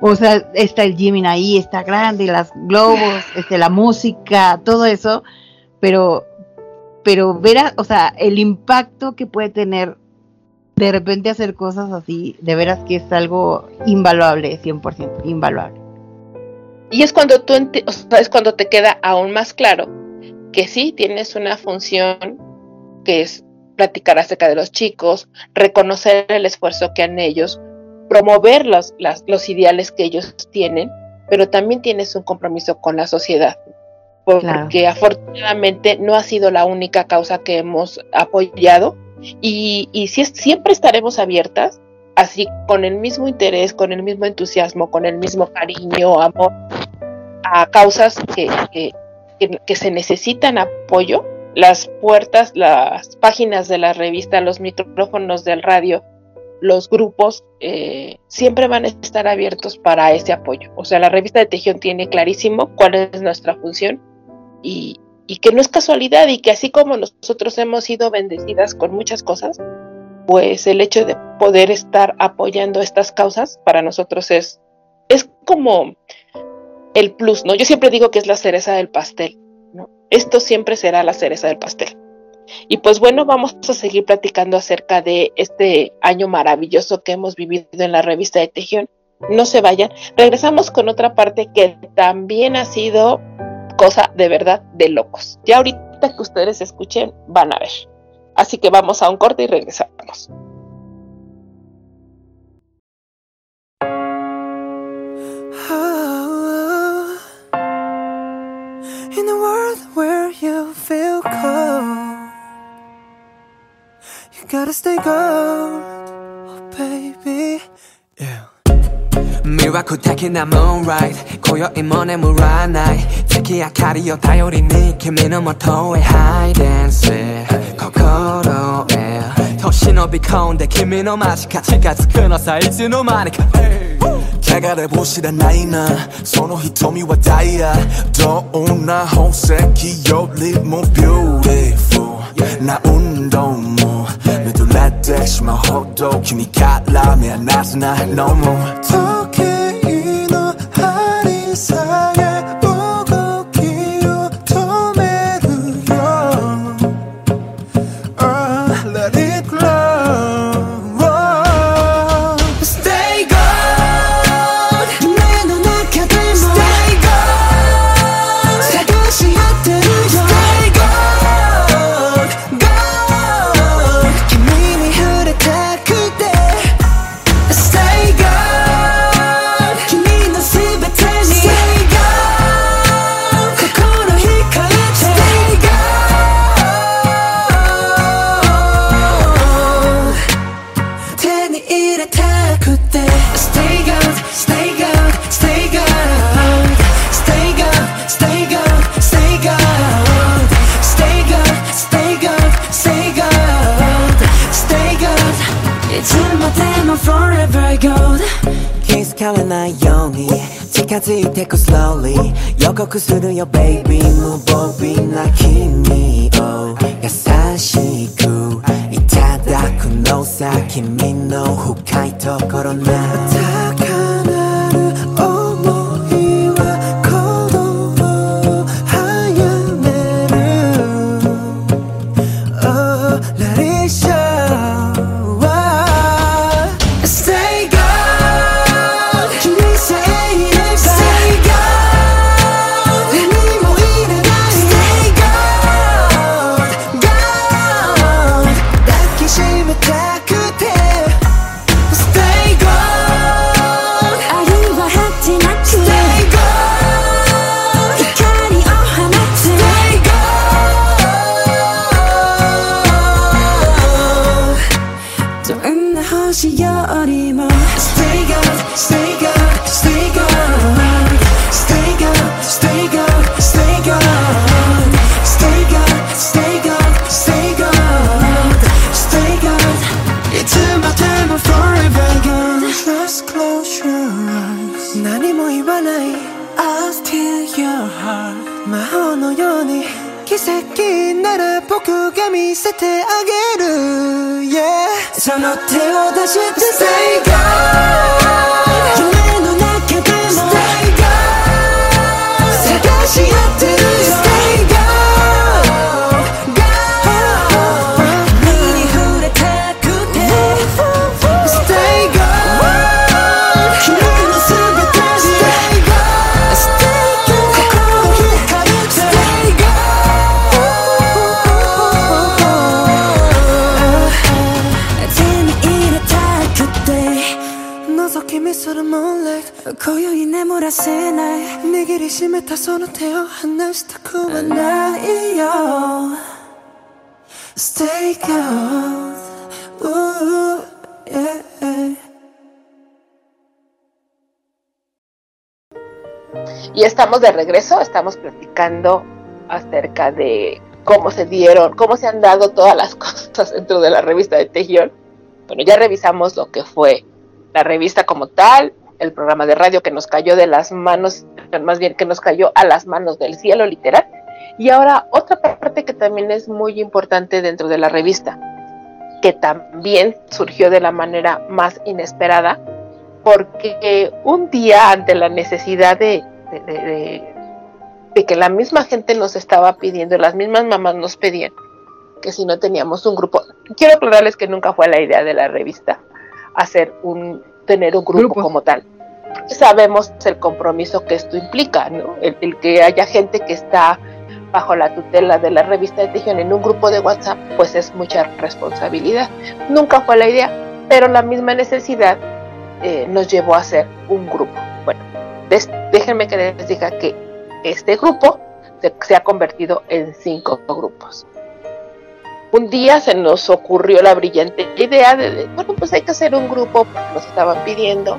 o sea, está el Jimin ahí, está grande, las globos, este, la música, todo eso, pero, pero ver, o sea, el impacto que puede tener de repente hacer cosas así, de veras que es algo invaluable, 100%, invaluable. Y es cuando tú, o sea, es cuando te queda aún más claro que sí tienes una función que es platicar acerca de los chicos, reconocer el esfuerzo que han ellos, promover los, los ideales que ellos tienen, pero también tienes un compromiso con la sociedad, porque afortunadamente no ha sido la única causa que hemos apoyado y, y si siempre estaremos abiertas, así con el mismo interés, con el mismo entusiasmo, con el mismo cariño, amor, a causas que, que, que se necesitan apoyo. Las puertas, las páginas de la revista, los micrófonos del radio, los grupos eh, siempre van a estar abiertos para ese apoyo. O sea, la revista de Tejión tiene clarísimo cuál es nuestra función y, que no es casualidad y que así como nosotros hemos sido bendecidas con muchas cosas, pues el hecho de poder estar apoyando estas causas para nosotros es, es como el plus, ¿no? Yo siempre digo que es la cereza del pastel, ¿no? Esto siempre será la cereza del pastel. Y pues bueno, vamos a seguir platicando acerca de este año maravilloso que hemos vivido en la revista de Tejión. No se vayan. Regresamos con otra parte que también ha sido cosa de verdad de locos. Ya ahorita que ustedes escuchen, van a ver. Así que vamos a un corte y regresamos. Gotta stay gold, oh baby. Yeah. 魅惑的な moonlight 今宵も眠らない月明かりを頼りに君のもとへ hide and seek 心へ年伸び込んで君の間近近づくのさいつの間にか、汚れも知らないなその瞳はダイヤどんな宝石よりも beautiful. な運動も me to let that my whole dog give me cat la me and that's not no more. Talking in a Cause you know your baby sort of moonlight Y estamos de regreso, estamos platicando acerca de cómo se dieron, cómo se han dado todas las cosas dentro de la revista de Tejión. Bueno, ya revisamos lo que fue la revista como tal, el programa de radio que nos cayó de las manos, más bien que nos cayó a las manos del cielo literal. Y ahora otra parte que también es muy importante dentro de la revista, que también surgió de la manera más inesperada, porque un día ante la necesidad de, de, de, de, que la misma gente nos estaba pidiendo, las mismas mamás nos pedían que si no teníamos un grupo, quiero aclararles que nunca fue la idea de la revista hacer un, tener un grupo como tal. Sabemos el compromiso que esto implica, ¿no? El, el que haya gente que está bajo la tutela de la revista de Tejión en un grupo de WhatsApp, pues es mucha responsabilidad. Nunca fue la idea, pero la misma necesidad eh, nos llevó a hacer un grupo. Bueno, des- déjenme que les diga que este grupo se, se ha convertido en cinco grupos. Un día se nos ocurrió la brillante idea de, bueno, pues hay que hacer un grupo porque nos estaban pidiendo.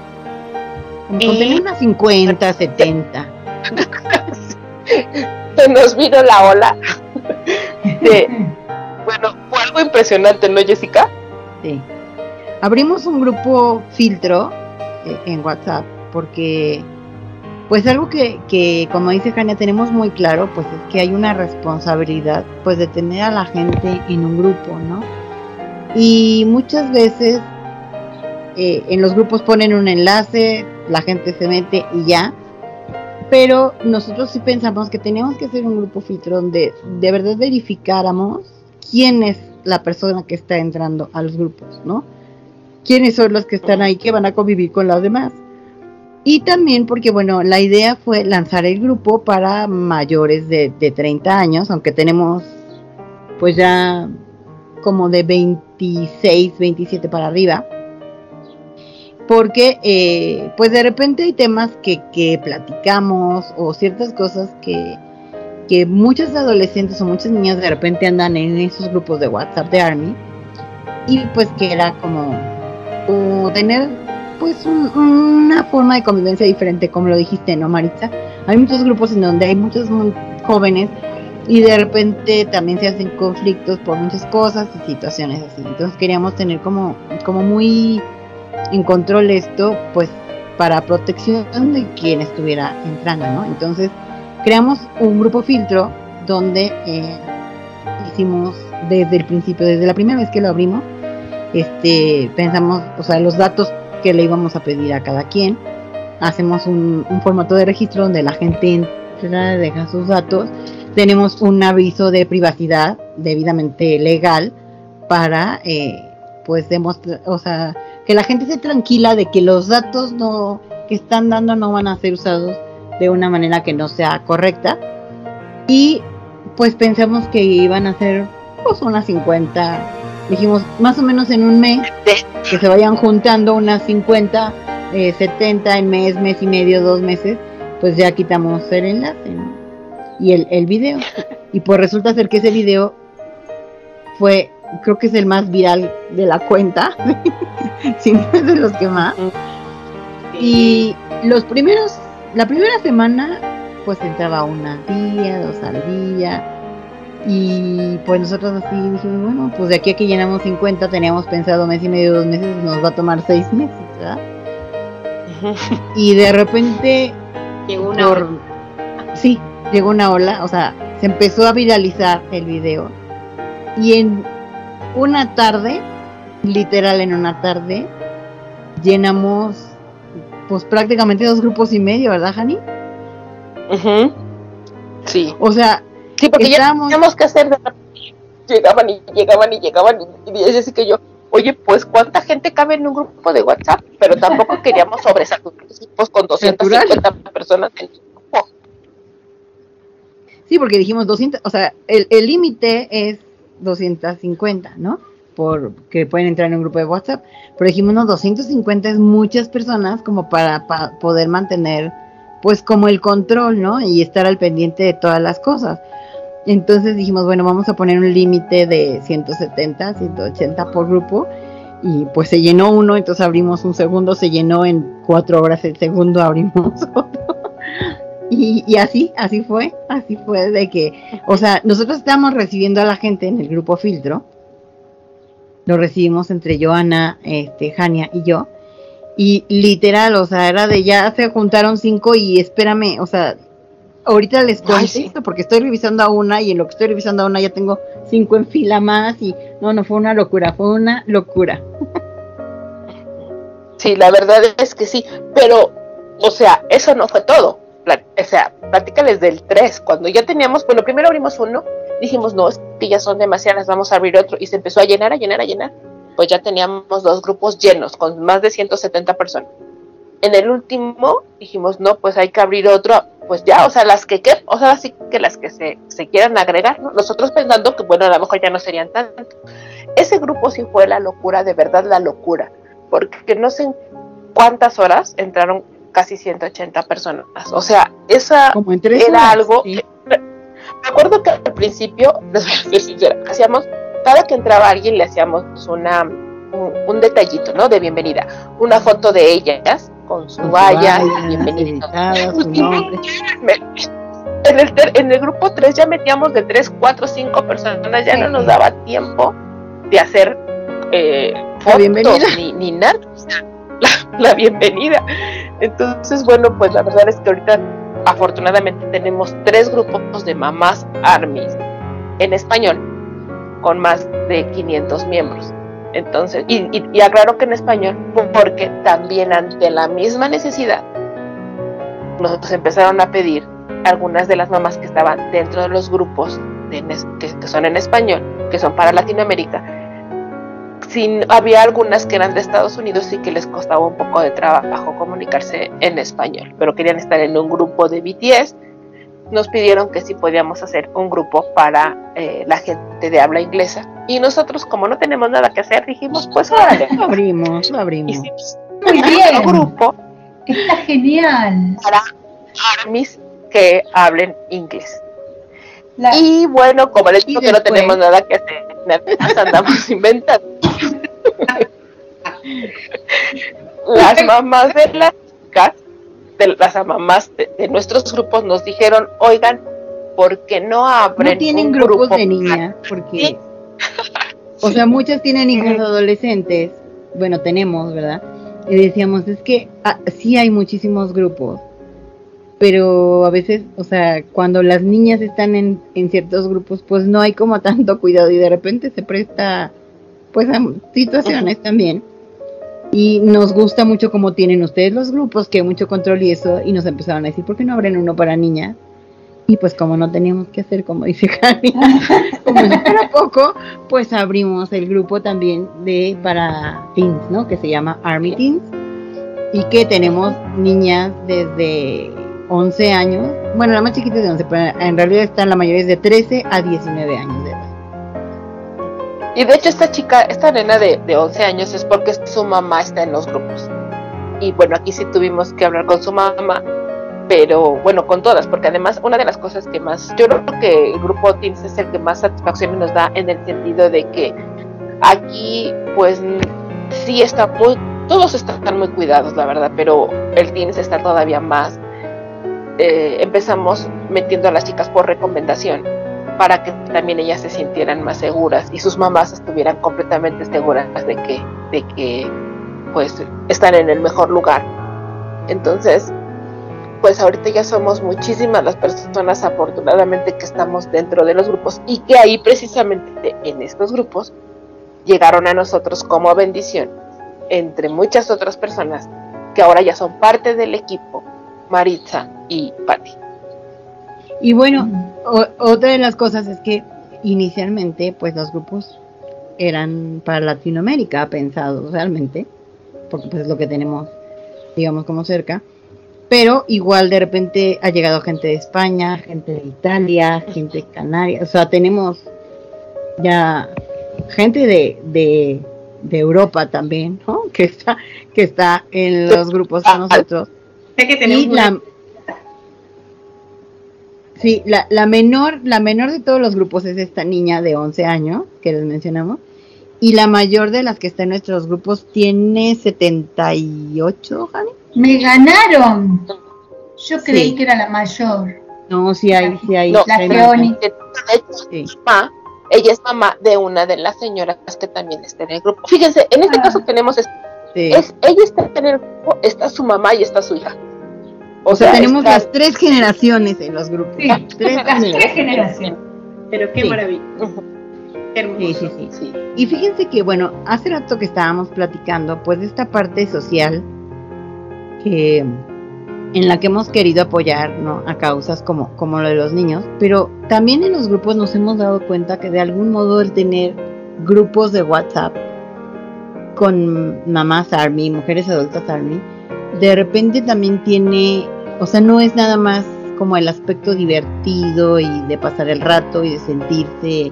Y- unas 50, 70. Se nos vino la ola. de- bueno, fue algo impresionante, ¿no, Jessica? Sí. Abrimos un grupo filtro eh, en WhatsApp porque, pues algo que, que, como dice Jania, tenemos muy claro, pues es que hay una responsabilidad, pues de tener a la gente en un grupo, ¿no? Y muchas veces eh, en los grupos ponen un enlace, la gente se mete y ya. Pero nosotros sí pensamos que teníamos que hacer un grupo filtro donde de verdad verificáramos quién es la persona que está entrando a los grupos, ¿no? ¿Quiénes son los que están ahí que van a convivir con los demás? Y también porque, bueno, la idea fue lanzar el grupo para mayores de, de 30 años, aunque tenemos pues ya como de 26, 27 para arriba. Porque eh, pues de repente hay temas que, que platicamos o ciertas cosas que, que muchos adolescentes o muchas niñas de repente andan en esos grupos de WhatsApp de Army y pues que era como tener pues un- una forma de convivencia diferente como lo dijiste, ¿no Maritza? Hay muchos grupos en donde hay muchos jóvenes y de repente también se hacen conflictos por muchas cosas y situaciones así. Entonces queríamos tener como, como muy en control esto, pues para protección de quien estuviera entrando, ¿no? Entonces creamos un grupo filtro donde eh, hicimos desde el principio, desde la primera vez que lo abrimos, este, pensamos, o sea, los datos que le íbamos a pedir a cada quien. Hacemos un, formato de registro donde la gente entra, deja sus datos. Tenemos un aviso de privacidad debidamente legal para, eh, pues, demostrar, o sea, que la gente esté tranquila de que los datos que están dando no van a ser usados de una manera que no sea correcta. Y pues pensamos que iban a ser pues unas 50, dijimos más o menos en un mes, que se vayan juntando unas 50, eh, 70 en mes, mes y medio, dos meses, pues ya quitamos el enlace ¿no? y el, el video. Y pues resulta ser que ese video fue, creo que es el más viral de la cuenta, si no es de los que más. Y los primeros, la primera semana, pues entraba una al día, dos al día. Y pues nosotros así dijimos, bueno, pues de aquí a que llenamos 50, teníamos pensado mes y medio, dos meses, nos va a tomar seis meses, ¿verdad? Y de repente, Llegó una por- hora. sí, llegó una ola, o sea, se empezó a viralizar el video. Y en una tarde, literal en una tarde, llenamos pues prácticamente dos grupos y medio, ¿verdad, Jani? Ujú. Sí. O sea, Sí, porque Estábamos- ya teníamos que hacer de llegaban y llegaban y llegaban y, y así que yo, oye, pues cuánta gente cabe en un grupo de WhatsApp, pero tampoco queríamos sobresaturar grupos con 250 personas en el grupo. sí, porque dijimos 200, o sea, el el límite es 250, ¿no? Por que pueden entrar en un grupo de WhatsApp, pero dijimos, no, 250 es muchas personas como para, pa- poder mantener, pues, como el control, ¿no? Y estar al pendiente de todas las cosas. Entonces dijimos, bueno, vamos a poner un límite de 170, 180 por grupo. Y pues se llenó uno, entonces abrimos un segundo, se llenó en cuatro horas el segundo, abrimos otro. Y, y así, así fue, así fue de que, o sea, nosotros estábamos recibiendo a la gente en el grupo filtro, lo recibimos entre Joana, este, Jania y yo, y literal, o sea, era de ya se juntaron cinco y espérame, o sea, ahorita les contesto porque estoy revisando a una y en lo que estoy revisando a una ya tengo cinco en fila más y no, no fue una locura, fue una locura. Sí, la verdad es que sí, pero, o sea, eso no fue todo. O sea, platícales del 3, cuando ya teníamos, bueno, primero abrimos uno, dijimos, no, es que ya son demasiadas, vamos a abrir otro, y se empezó a llenar, a llenar, a llenar. Pues ya teníamos dos grupos llenos, con más de 170 personas. En el último dijimos, no, pues hay que abrir otro, pues ya, o sea, las que, que o sea, así que las que se, se quieran agregar, ¿no? Nosotros pensando que, bueno, a lo mejor ya no serían tanto. Ese grupo sí fue la locura, de verdad la locura, porque no sé en cuántas horas entraron casi 180 personas. O sea, esa Como en tres era horas, algo sí. que- me acuerdo que al principio, les voy a ser sincera, hacíamos, cada que entraba alguien le hacíamos una un, un detallito, ¿no? De bienvenida. Una foto de ellas con su Con valla, valla, su nombre. Me- en, el en el grupo 3 ya metíamos de 3, 4, 5 personas, ya no nos daba tiempo de hacer eh, fotos bienvenida. ni, ni nada. La, la bienvenida. Entonces, bueno, pues la verdad es que ahorita afortunadamente tenemos tres grupos de mamás armies en español con más de 500 miembros. Entonces, y, y, y aclaro que en español, porque también ante la misma necesidad, nos empezaron a pedir algunas de las mamás que estaban dentro de los grupos de, que, que son en español, que son para Latinoamérica. Sin, había algunas que eran de Estados Unidos y que les costaba un poco de trabajo comunicarse en español, pero querían estar en un grupo de BTS. Nos pidieron que si podíamos hacer un grupo para eh, la gente de habla inglesa. Y nosotros, como no tenemos nada que hacer, dijimos, pues órale. Lo abrimos, lo abrimos. Hicimos Muy un grupo está genial. para armies que hablen inglés. La- Y bueno, como les digo que no tenemos nada que hacer, nada andamos inventando. las mamás de las chicas, de las mamás de, de nuestros grupos nos dijeron, oigan, ¿por qué no abren No tienen un grupos grupo de niñas, porque, Sí. o sea, muchas tienen hijos adolescentes, bueno, tenemos, ¿verdad? Y decíamos, es que ah, sí hay muchísimos grupos, pero a veces, o sea, cuando las niñas están en, en ciertos grupos, pues no hay como tanto cuidado y de repente se presta, pues situaciones también. Y nos gusta mucho cómo tienen ustedes los grupos, que hay mucho control y eso, y nos empezaron a decir, ¿por qué no abren uno para niñas? Y pues como no teníamos que hacer, como dice Javi, como era poco, pues abrimos el grupo también de para teens, ¿no? Que se llama Army Teens. Y que tenemos niñas desde 11 años, bueno, la más chiquita es de 11, pero en realidad están la mayoría es de 13 a 19 años de edad. Y de hecho esta chica, esta nena de, de 11 años es porque su mamá está en los grupos. Y bueno, aquí sí tuvimos que hablar con su mamá pero bueno, con todas, porque además una de las cosas que más, yo creo que el grupo Teams es el que más satisfacción nos da en el sentido de que aquí pues sí está muy, todos están muy cuidados, la verdad, pero el Teams está todavía más. Eh, empezamos metiendo a las chicas por recomendación para que también ellas se sintieran más seguras y sus mamás estuvieran completamente seguras de que, de que pues están en el mejor lugar. Entonces, pues ahorita ya somos muchísimas las personas afortunadamente que estamos dentro de los grupos y que ahí precisamente en estos grupos llegaron a nosotros como bendición entre muchas otras personas que ahora ya son parte del equipo, Maritza y Patti. Y bueno, otra de las cosas es que inicialmente pues los grupos eran para Latinoamérica pensados realmente, porque pues es lo que tenemos digamos como cerca pero igual de repente ha llegado gente de España, gente de Italia, gente de Canarias, o sea, tenemos ya gente de, de, Europa también, ¿no? Que está, que está en los grupos con nosotros. Sé que tenemos la, sí, la, la, menor, la menor de todos los grupos es esta niña de 11 años que les mencionamos. Y la mayor de las que está en nuestros grupos tiene 78, Javi. Me ganaron. Yo creí que era la mayor. No, sí hay, sí hay. la Ella es mamá de una de las señoras que también está en el grupo. Fíjense, en este ah. caso tenemos es, ella está en el grupo, está su mamá y está su hija. O, sea, tenemos las tres generaciones en los grupos. Sí, tres las tres generaciones. Pero qué maravilla. Hermoso. Sí, sí, sí, Y fíjense que, bueno, hace rato que estábamos platicando, pues, de esta parte social que en la que hemos querido apoyar ¿no? a causas como, como lo de los niños, pero también en los grupos nos hemos dado cuenta que de algún modo el tener grupos de WhatsApp con mamás Army, mujeres adultas Army, de repente también tiene, o sea, no es nada más como el aspecto divertido y de pasar el rato y de sentirse,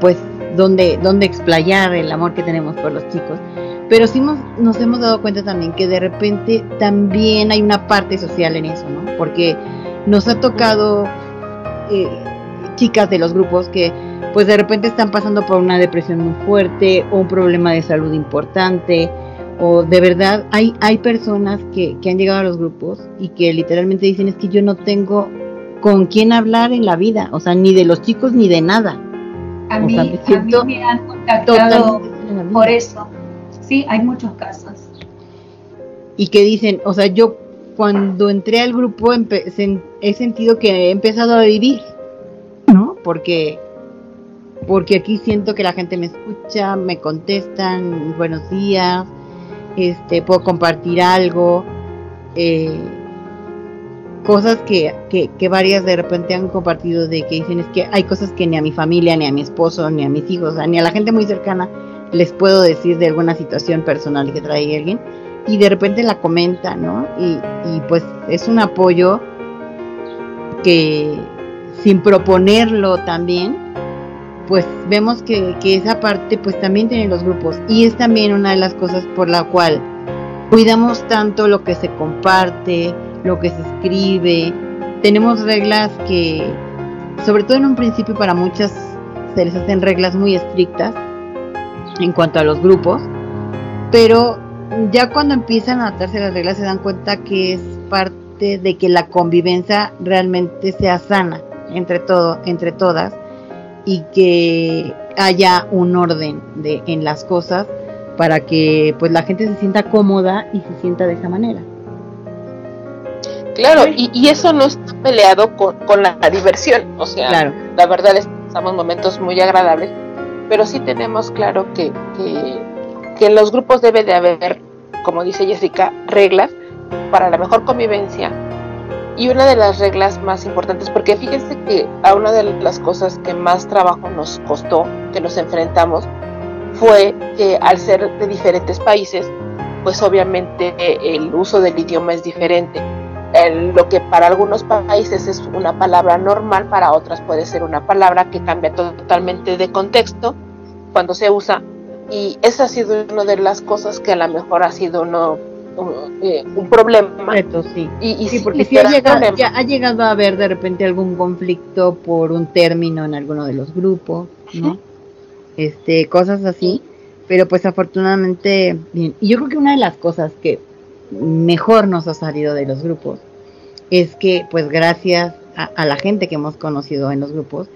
pues, donde, donde explayar el amor que tenemos por los chicos, pero sí nos hemos dado cuenta también que de repente también hay una parte social en eso, ¿no? Porque nos ha tocado eh, chicas de los grupos que pues de repente están pasando por una depresión muy fuerte o un problema de salud importante o de verdad hay, hay personas que, que han llegado a los grupos y que literalmente dicen es que yo no tengo con quién hablar en la vida, o sea, ni de los chicos ni de nada. A, mí, me han contactado por eso sí, hay muchos casos. Y que dicen, o sea, yo cuando entré al grupo he sentido que he empezado a vivir, ¿no? Porque porque aquí siento que la gente me escucha, me contestan buenos días, este, puedo compartir algo, eh, cosas que, que, que, varias de repente han compartido de que dicen es que hay cosas que ni a mi familia, ni a mi esposo, ni a mis hijos, ni a la gente muy cercana les puedo decir de alguna situación personal que trae alguien y de repente la comenta, ¿no? Y, y pues es un apoyo que sin proponerlo también, pues vemos que, que, esa parte pues también tiene los grupos. Y es también una de las cosas por la cual cuidamos tanto lo que se comparte, lo que se escribe, tenemos reglas que, sobre todo en un principio para muchas se les hacen reglas muy estrictas, en cuanto a los grupos, pero ya cuando empiezan a adaptarse las reglas se dan cuenta que es parte de que la convivencia realmente sea sana entre todo, entre todas y que haya un orden de en las cosas para que pues la gente se sienta cómoda y se sienta de esa manera. Claro, y, eso no está peleado con, la diversión, o sea, la verdad es que pasamos momentos muy agradables pero sí tenemos claro que, que, que en los grupos debe de haber, como dice Jessica, reglas para la mejor convivencia. Y una de las reglas más importantes, porque fíjense que a una de las cosas que más trabajo nos costó, que nos enfrentamos, fue que al ser de diferentes países, pues obviamente el uso del idioma es diferente. lo que para algunos países es una palabra normal, para otras puede ser una palabra que cambia totalmente de contexto cuando se usa. Y esa ha sido una de las cosas que a lo mejor ha sido uno, eh, un problema. sí. Y, sí, porque si ha llegado, ha llegado a haber de repente algún conflicto por un término en alguno de los grupos, ¿no? Este, cosas así. Pero pues afortunadamente, bien. Y yo creo que una de las cosas que mejor nos ha salido de los grupos es que pues gracias a, la gente que hemos conocido en los grupos,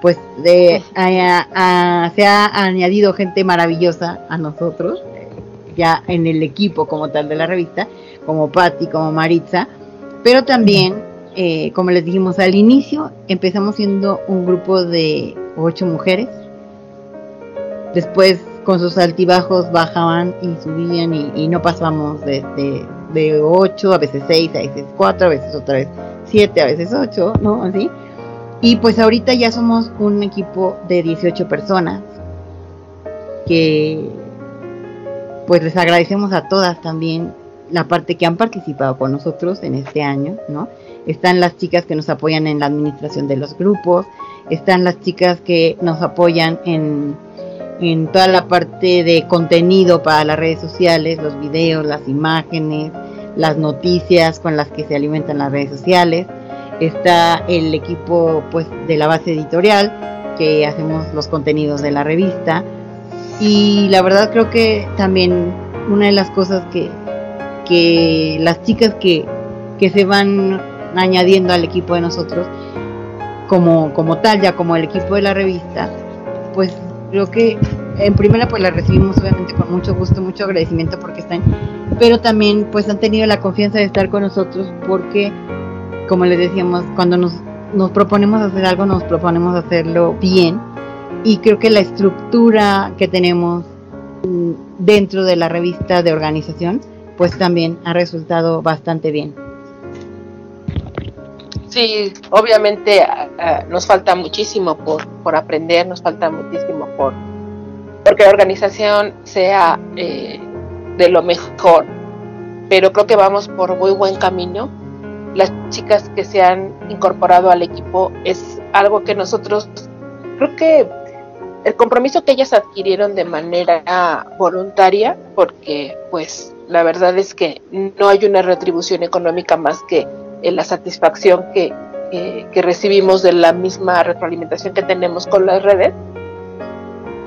pues de, se ha añadido gente maravillosa a nosotros, ya en el equipo como tal de la revista, como Patti, como Maritza, pero también, eh, como les dijimos al inicio, empezamos siendo un grupo de ocho mujeres, después con sus altibajos bajaban y subían y, no pasábamos de, de, 8, a veces 6, a veces 4, a veces otra vez 7, a veces 8, ¿no? Así. Y pues ahorita ya somos un equipo de 18 personas que pues les agradecemos a todas también la parte que han participado con nosotros en este año, ¿no? Están las chicas que nos apoyan en la administración de los grupos, están las chicas que nos apoyan en en toda la parte de contenido para las redes sociales, los videos, las imágenes, las noticias con las que se alimentan las redes sociales. Está el equipo pues de la base editorial que hacemos los contenidos de la revista y la verdad creo que también una de las cosas que, que las chicas que, que se van añadiendo al equipo de nosotros como, como tal, ya como el equipo de la revista, pues creo que en primera pues la recibimos obviamente con mucho gusto, mucho agradecimiento porque están, pero también pues han tenido la confianza de estar con nosotros porque, como les decíamos, cuando nos, nos proponemos hacer algo, nos proponemos hacerlo bien y creo que la estructura que tenemos mm, dentro de la revista de organización pues también ha resultado bastante bien. Sí, obviamente nos falta muchísimo por, por aprender, nos falta muchísimo por porque la organización sea eh, de lo mejor, pero creo que vamos por muy buen camino. Las chicas que se han incorporado al equipo es algo que nosotros, creo que el compromiso que ellas adquirieron de manera voluntaria, porque pues la verdad es que no hay una retribución económica más que la satisfacción que, que, recibimos de la misma retroalimentación que tenemos con las redes,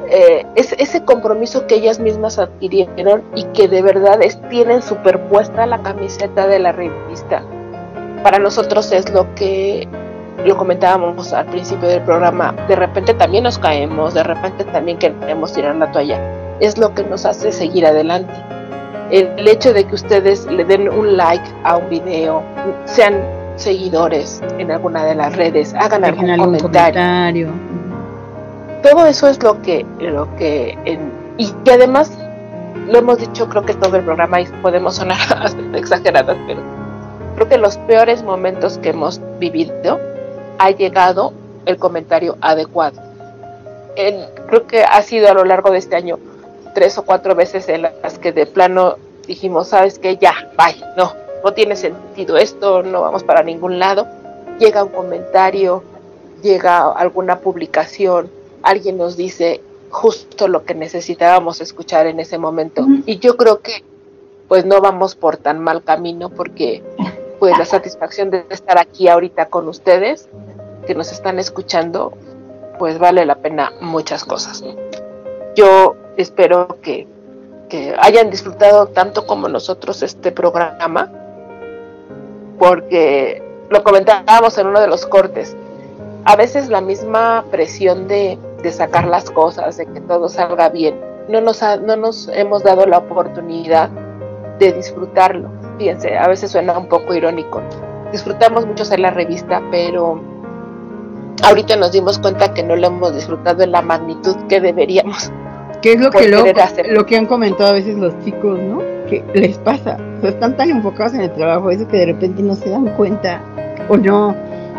eh, es ese compromiso que ellas mismas adquirieron y que de verdad es, tienen superpuesta la camiseta de la revista. Para nosotros es lo que lo comentábamos al principio del programa, de repente también nos caemos, de repente también queremos tirar la toalla. Es lo que nos hace seguir adelante. El hecho de que ustedes le den un like a un video, sean seguidores en alguna de las redes, hagan algún, comentario. Todo eso es lo que, lo que, y que además lo hemos dicho, creo que todo el programa y podemos sonar exageradas, pero creo que los peores momentos que hemos vivido ha llegado el comentario adecuado. creo que ha sido a lo largo de este año tres o cuatro veces en las que de plano dijimos, sabes que ya, bye, no, no tiene sentido esto, no vamos para ningún lado. Llega un comentario, llega alguna publicación, alguien nos dice justo lo que necesitábamos escuchar en ese momento. Y yo creo que pues no vamos por tan mal camino porque pues la satisfacción de estar aquí ahorita con ustedes que nos están escuchando pues vale la pena muchas cosas. Yo espero que, que hayan disfrutado tanto como nosotros este programa porque lo comentábamos en uno de los cortes. A veces la misma presión de, sacar las cosas, de que todo salga bien, no nos, no nos hemos dado la oportunidad de disfrutarlo. Fíjense, a veces suena un poco irónico. Disfrutamos mucho hacer la revista, pero ahorita nos dimos cuenta que no lo hemos disfrutado en la magnitud que deberíamos. ¿Qué es lo que, lo que han comentado a veces los chicos, ¿no? Que les pasa. O sea, están tan enfocados en el trabajo, eso que de repente no se dan cuenta o no,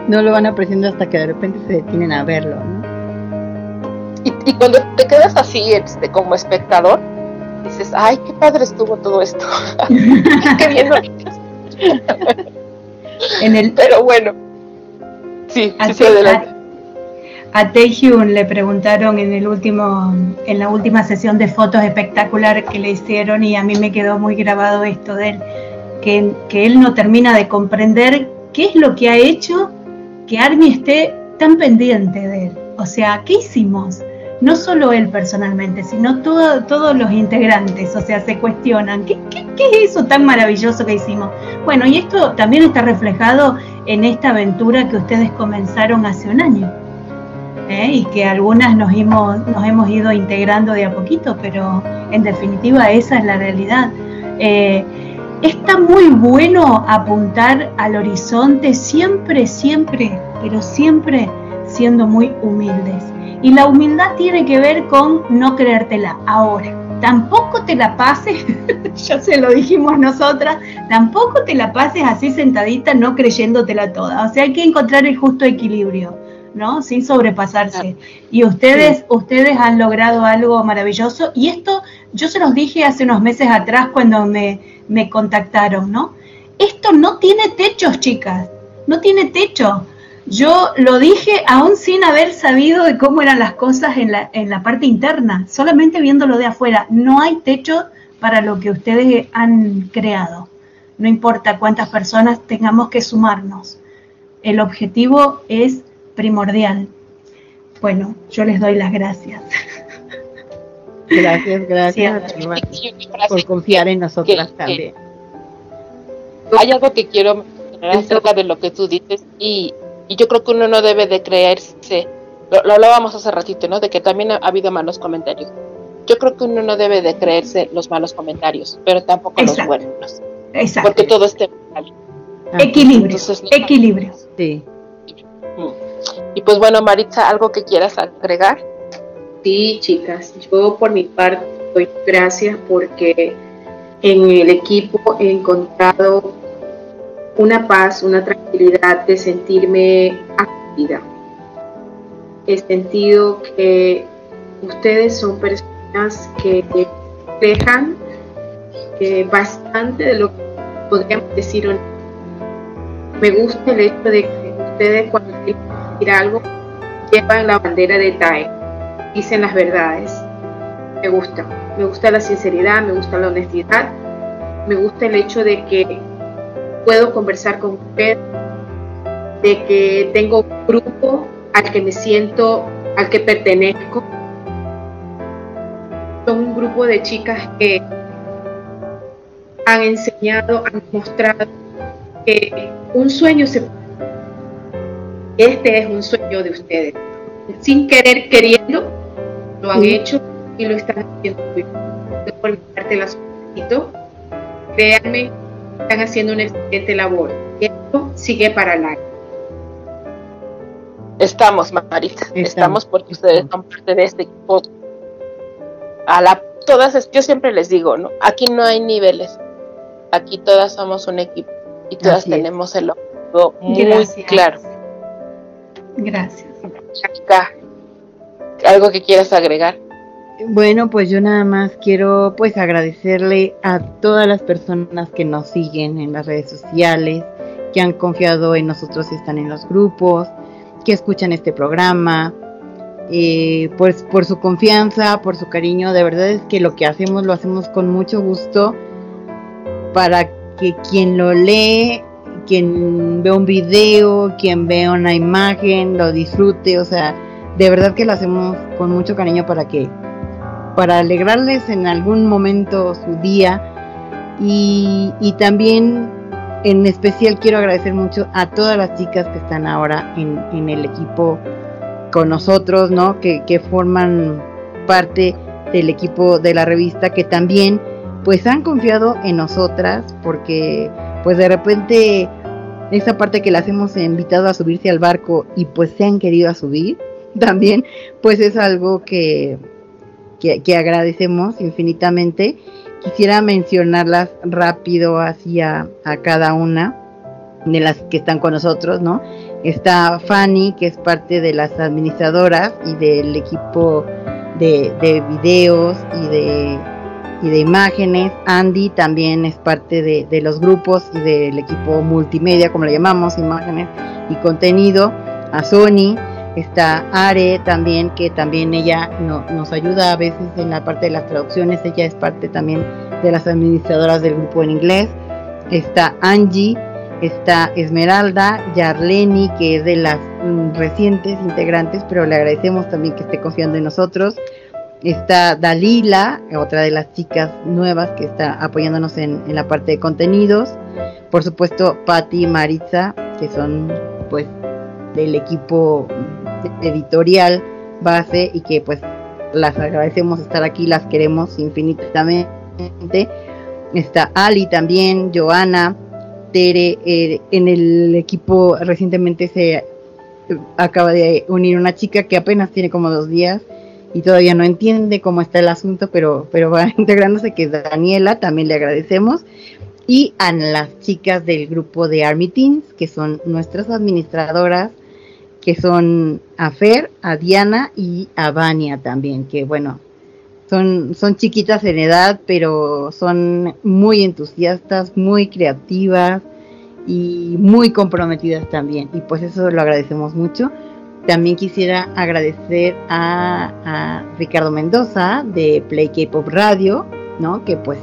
no lo van apreciando hasta que de repente se detienen a verlo, ¿no? Y, y cuando te quedas así este, como espectador, dices, ay, qué padre estuvo todo esto. qué bien lo En el, Pero bueno, sí, a, sí, sí, adelante. a, a le preguntaron en el último, en la última sesión de fotos espectacular que le hicieron y a mí me quedó muy grabado esto de él, que, que él no termina de comprender qué es lo que ha hecho que Army esté tan pendiente de él. O sea, ¿qué hicimos? No solo él personalmente, sino todo- todos los integrantes. O sea, se cuestionan, ¿qué, qué, es eso tan maravilloso que hicimos? Bueno, y esto también está reflejado en esta aventura que ustedes comenzaron hace un año. ¿eh? Y que algunas nos hemos, nos hemos ido integrando de a poquito, pero en definitiva esa es la realidad. Eh, Está muy bueno apuntar al horizonte siempre, siempre, pero siempre siendo muy humildes. Y la humildad tiene que ver con no creértela ahora. Tampoco te la pases, ya se lo dijimos nosotras, tampoco te la pases así sentadita no creyéndotela toda. O sea, hay que encontrar el justo equilibrio, ¿no? Sin sobrepasarse. Y ustedes, ustedes han logrado algo maravilloso. Y esto yo se los dije hace unos meses atrás cuando me, me contactaron, ¿no? Esto no tiene techos, chicas, no tiene techo. Yo lo dije aún sin haber sabido de cómo eran las cosas en la, en la parte interna, solamente viéndolo de afuera. No hay techo para lo que ustedes han creado. No importa cuántas personas tengamos que sumarnos. El objetivo es primordial. Bueno, yo les doy las gracias. Gracias, gracias Sí, por confiar en nosotras que- también. Hay algo que quiero mencionar acerca de lo que tú dices y, y yo creo que uno no debe de creerse, lo, lo hablábamos hace ratito, ¿no? De que también ha, ha habido malos comentarios. Yo creo que uno no debe de creerse los malos comentarios, pero tampoco Exacto. los buenos, Exacto. porque todo es temporal. Ah, Equilibrio. Entonces, no- Equilibrio. Sí. Y pues bueno, Maritza, algo que quieras agregar. Sí, chicas, yo por mi parte doy gracias porque en el equipo he encontrado una paz, una tranquilidad de sentirme acogida. He sentido que ustedes son personas que dejan eh, bastante de lo que podríamos decir. Me gusta el hecho de que ustedes cuando quieren decir algo llevan la bandera de TAE dicen las verdades. Me gusta. Me gusta la sinceridad, me gusta la honestidad, me gusta el hecho de que puedo conversar con usted, de que tengo un grupo al que me siento, al que pertenezco. Son un grupo de chicas que han enseñado, han mostrado que un sueño se este es un sueño de ustedes. Sin querer, queriendo, lo han Sí. hecho y lo están haciendo por mi parte las felicito. Créanme, están haciendo una excelente labor. Esto sigue para el año. Estamos, Maritza, estamos, Estamos, porque ustedes son parte de este equipo. A la, todas, es- yo siempre les digo, ¿no? Aquí no hay niveles. Aquí todas somos un equipo y todas Así es. tenemos el objetivo muy Gracias. claro. Gracias. Chaca, ¿Algo que quieras agregar? Bueno, pues yo nada más quiero pues agradecerle a todas las personas que nos siguen en las redes sociales, que han confiado en nosotros y están en los grupos, que escuchan este programa, eh, pues por su confianza, por su cariño, de verdad es que lo que hacemos lo hacemos con mucho gusto para que quien lo lee, quien ve un video, quien ve una imagen, lo disfrute, o sea, de verdad que lo hacemos con mucho cariño para que para alegrarles en algún momento su día y, también en especial quiero agradecer mucho a todas las chicas que están ahora en, en el equipo con nosotros, ¿no? Que, que forman parte del equipo de la revista que también pues han confiado en nosotras porque pues de repente esa parte que las hemos invitado a subirse al barco y pues se han querido a subir, también pues es algo que, que, agradecemos infinitamente. Quisiera mencionarlas rápido hacia a cada una de las que están con nosotros, ¿no? Está Fanny, que es parte de las administradoras y del equipo de, de videos y de y de imágenes. Andy también es parte de, los grupos y del equipo multimedia, como le llamamos, imágenes y contenido. A Sony está Are también, que también ella nos ayuda a veces en la parte de las traducciones. Ella es parte también de las administradoras del grupo en inglés. Está Angie, está Esmeralda, Yarleni, que es de las mm, recientes integrantes, pero le agradecemos también que esté confiando en nosotros. Está Dalila, otra de las chicas nuevas que está apoyándonos en, la parte de contenidos. Por supuesto, Patti y Maritza, que son pues del equipo editorial base y que pues las agradecemos estar aquí, las queremos infinitamente. Está Ali también, Joana, Tere, eh, en el equipo recientemente se acaba de unir una chica que apenas tiene como dos días y todavía no entiende cómo está el asunto, pero, pero va integrándose, que Daniela, también le agradecemos. Y a las chicas del grupo de Army Teens, que son nuestras administradoras, que son a Fer, a Diana y a Vania también, que bueno, son, son chiquitas en edad, pero son muy entusiastas, muy creativas y muy comprometidas también. Y pues eso lo agradecemos mucho. También quisiera agradecer a, Ricardo Mendoza de Play K-Pop Radio, ¿no? Que pues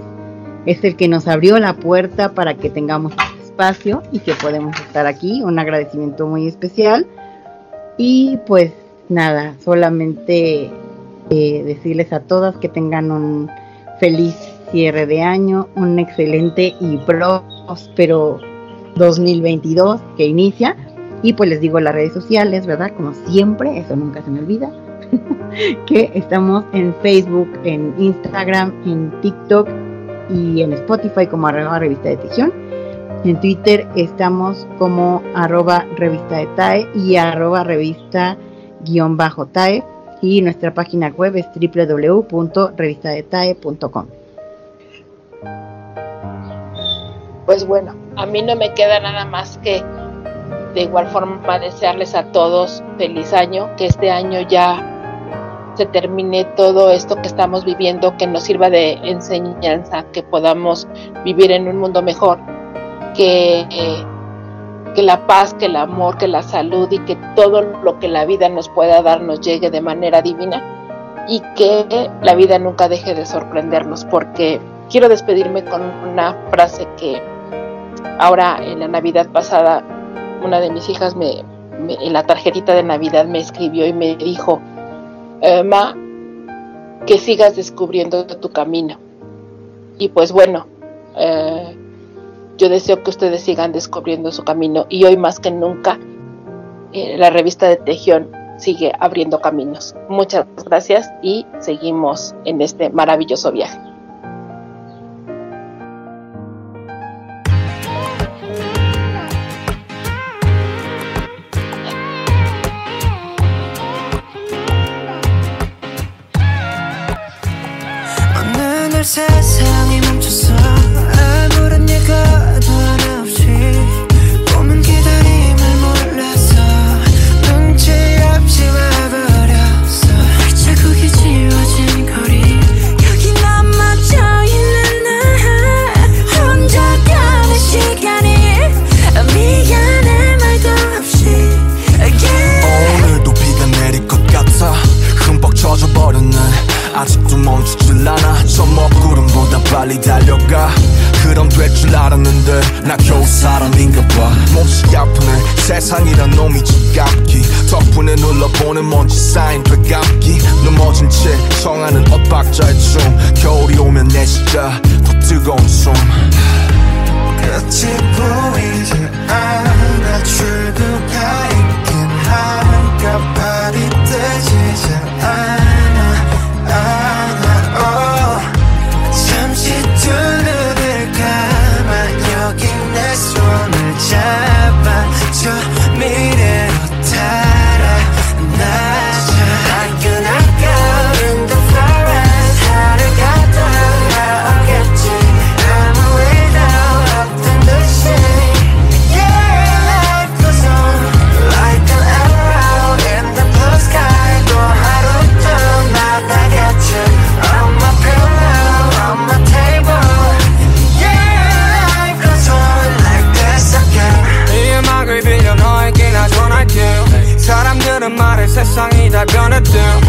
es el que nos abrió la puerta para que tengamos este espacio y que podemos estar aquí. Un agradecimiento muy especial. Y pues nada, solamente eh, decirles a todas que tengan un feliz cierre de año, un excelente y próspero 2022 que inicia y pues les digo las redes sociales, ¿verdad? Como siempre, eso nunca se me olvida. que estamos en Facebook, en Instagram, en TikTok y en Spotify como arroba revista de Tejión. En Twitter estamos como arroba revista de TAE y arroba revista guion bajo TAE. Y nuestra página web es www.revistadetae.com. Pues bueno, a mí no me queda nada más que de igual forma desearles a todos feliz año, que este año ya se termine todo esto que estamos viviendo, que nos sirva de enseñanza, que podamos vivir en un mundo mejor, que, que la paz, que el amor, que la salud y que todo lo que la vida nos pueda dar nos llegue de manera divina y que la vida nunca deje de sorprendernos, porque quiero despedirme con una frase que ahora en la Navidad pasada una de mis hijas me, en la tarjetita de Navidad me escribió y me dijo, eh, Ma, que sigas descubriendo tu camino. Y pues bueno, eh, yo deseo que ustedes sigan descubriendo su camino y hoy más que nunca eh, la revista de Tejión sigue abriendo caminos. Muchas gracias y seguimos en este maravilloso viaje. 세 빨리 달려가. 그럼 될 줄 알았는데 나 겨우 사람인가 봐. 몹시 아프네. 세상이란 놈이 지갑기. 덕분에 눌러보는 먼지 쌓인 되감기. 넘어진 채 청하는 엇박자의 춤. 겨울이 오면 내 진짜 더 뜨거운 숨. 끝이 보이지 않아 출구 down.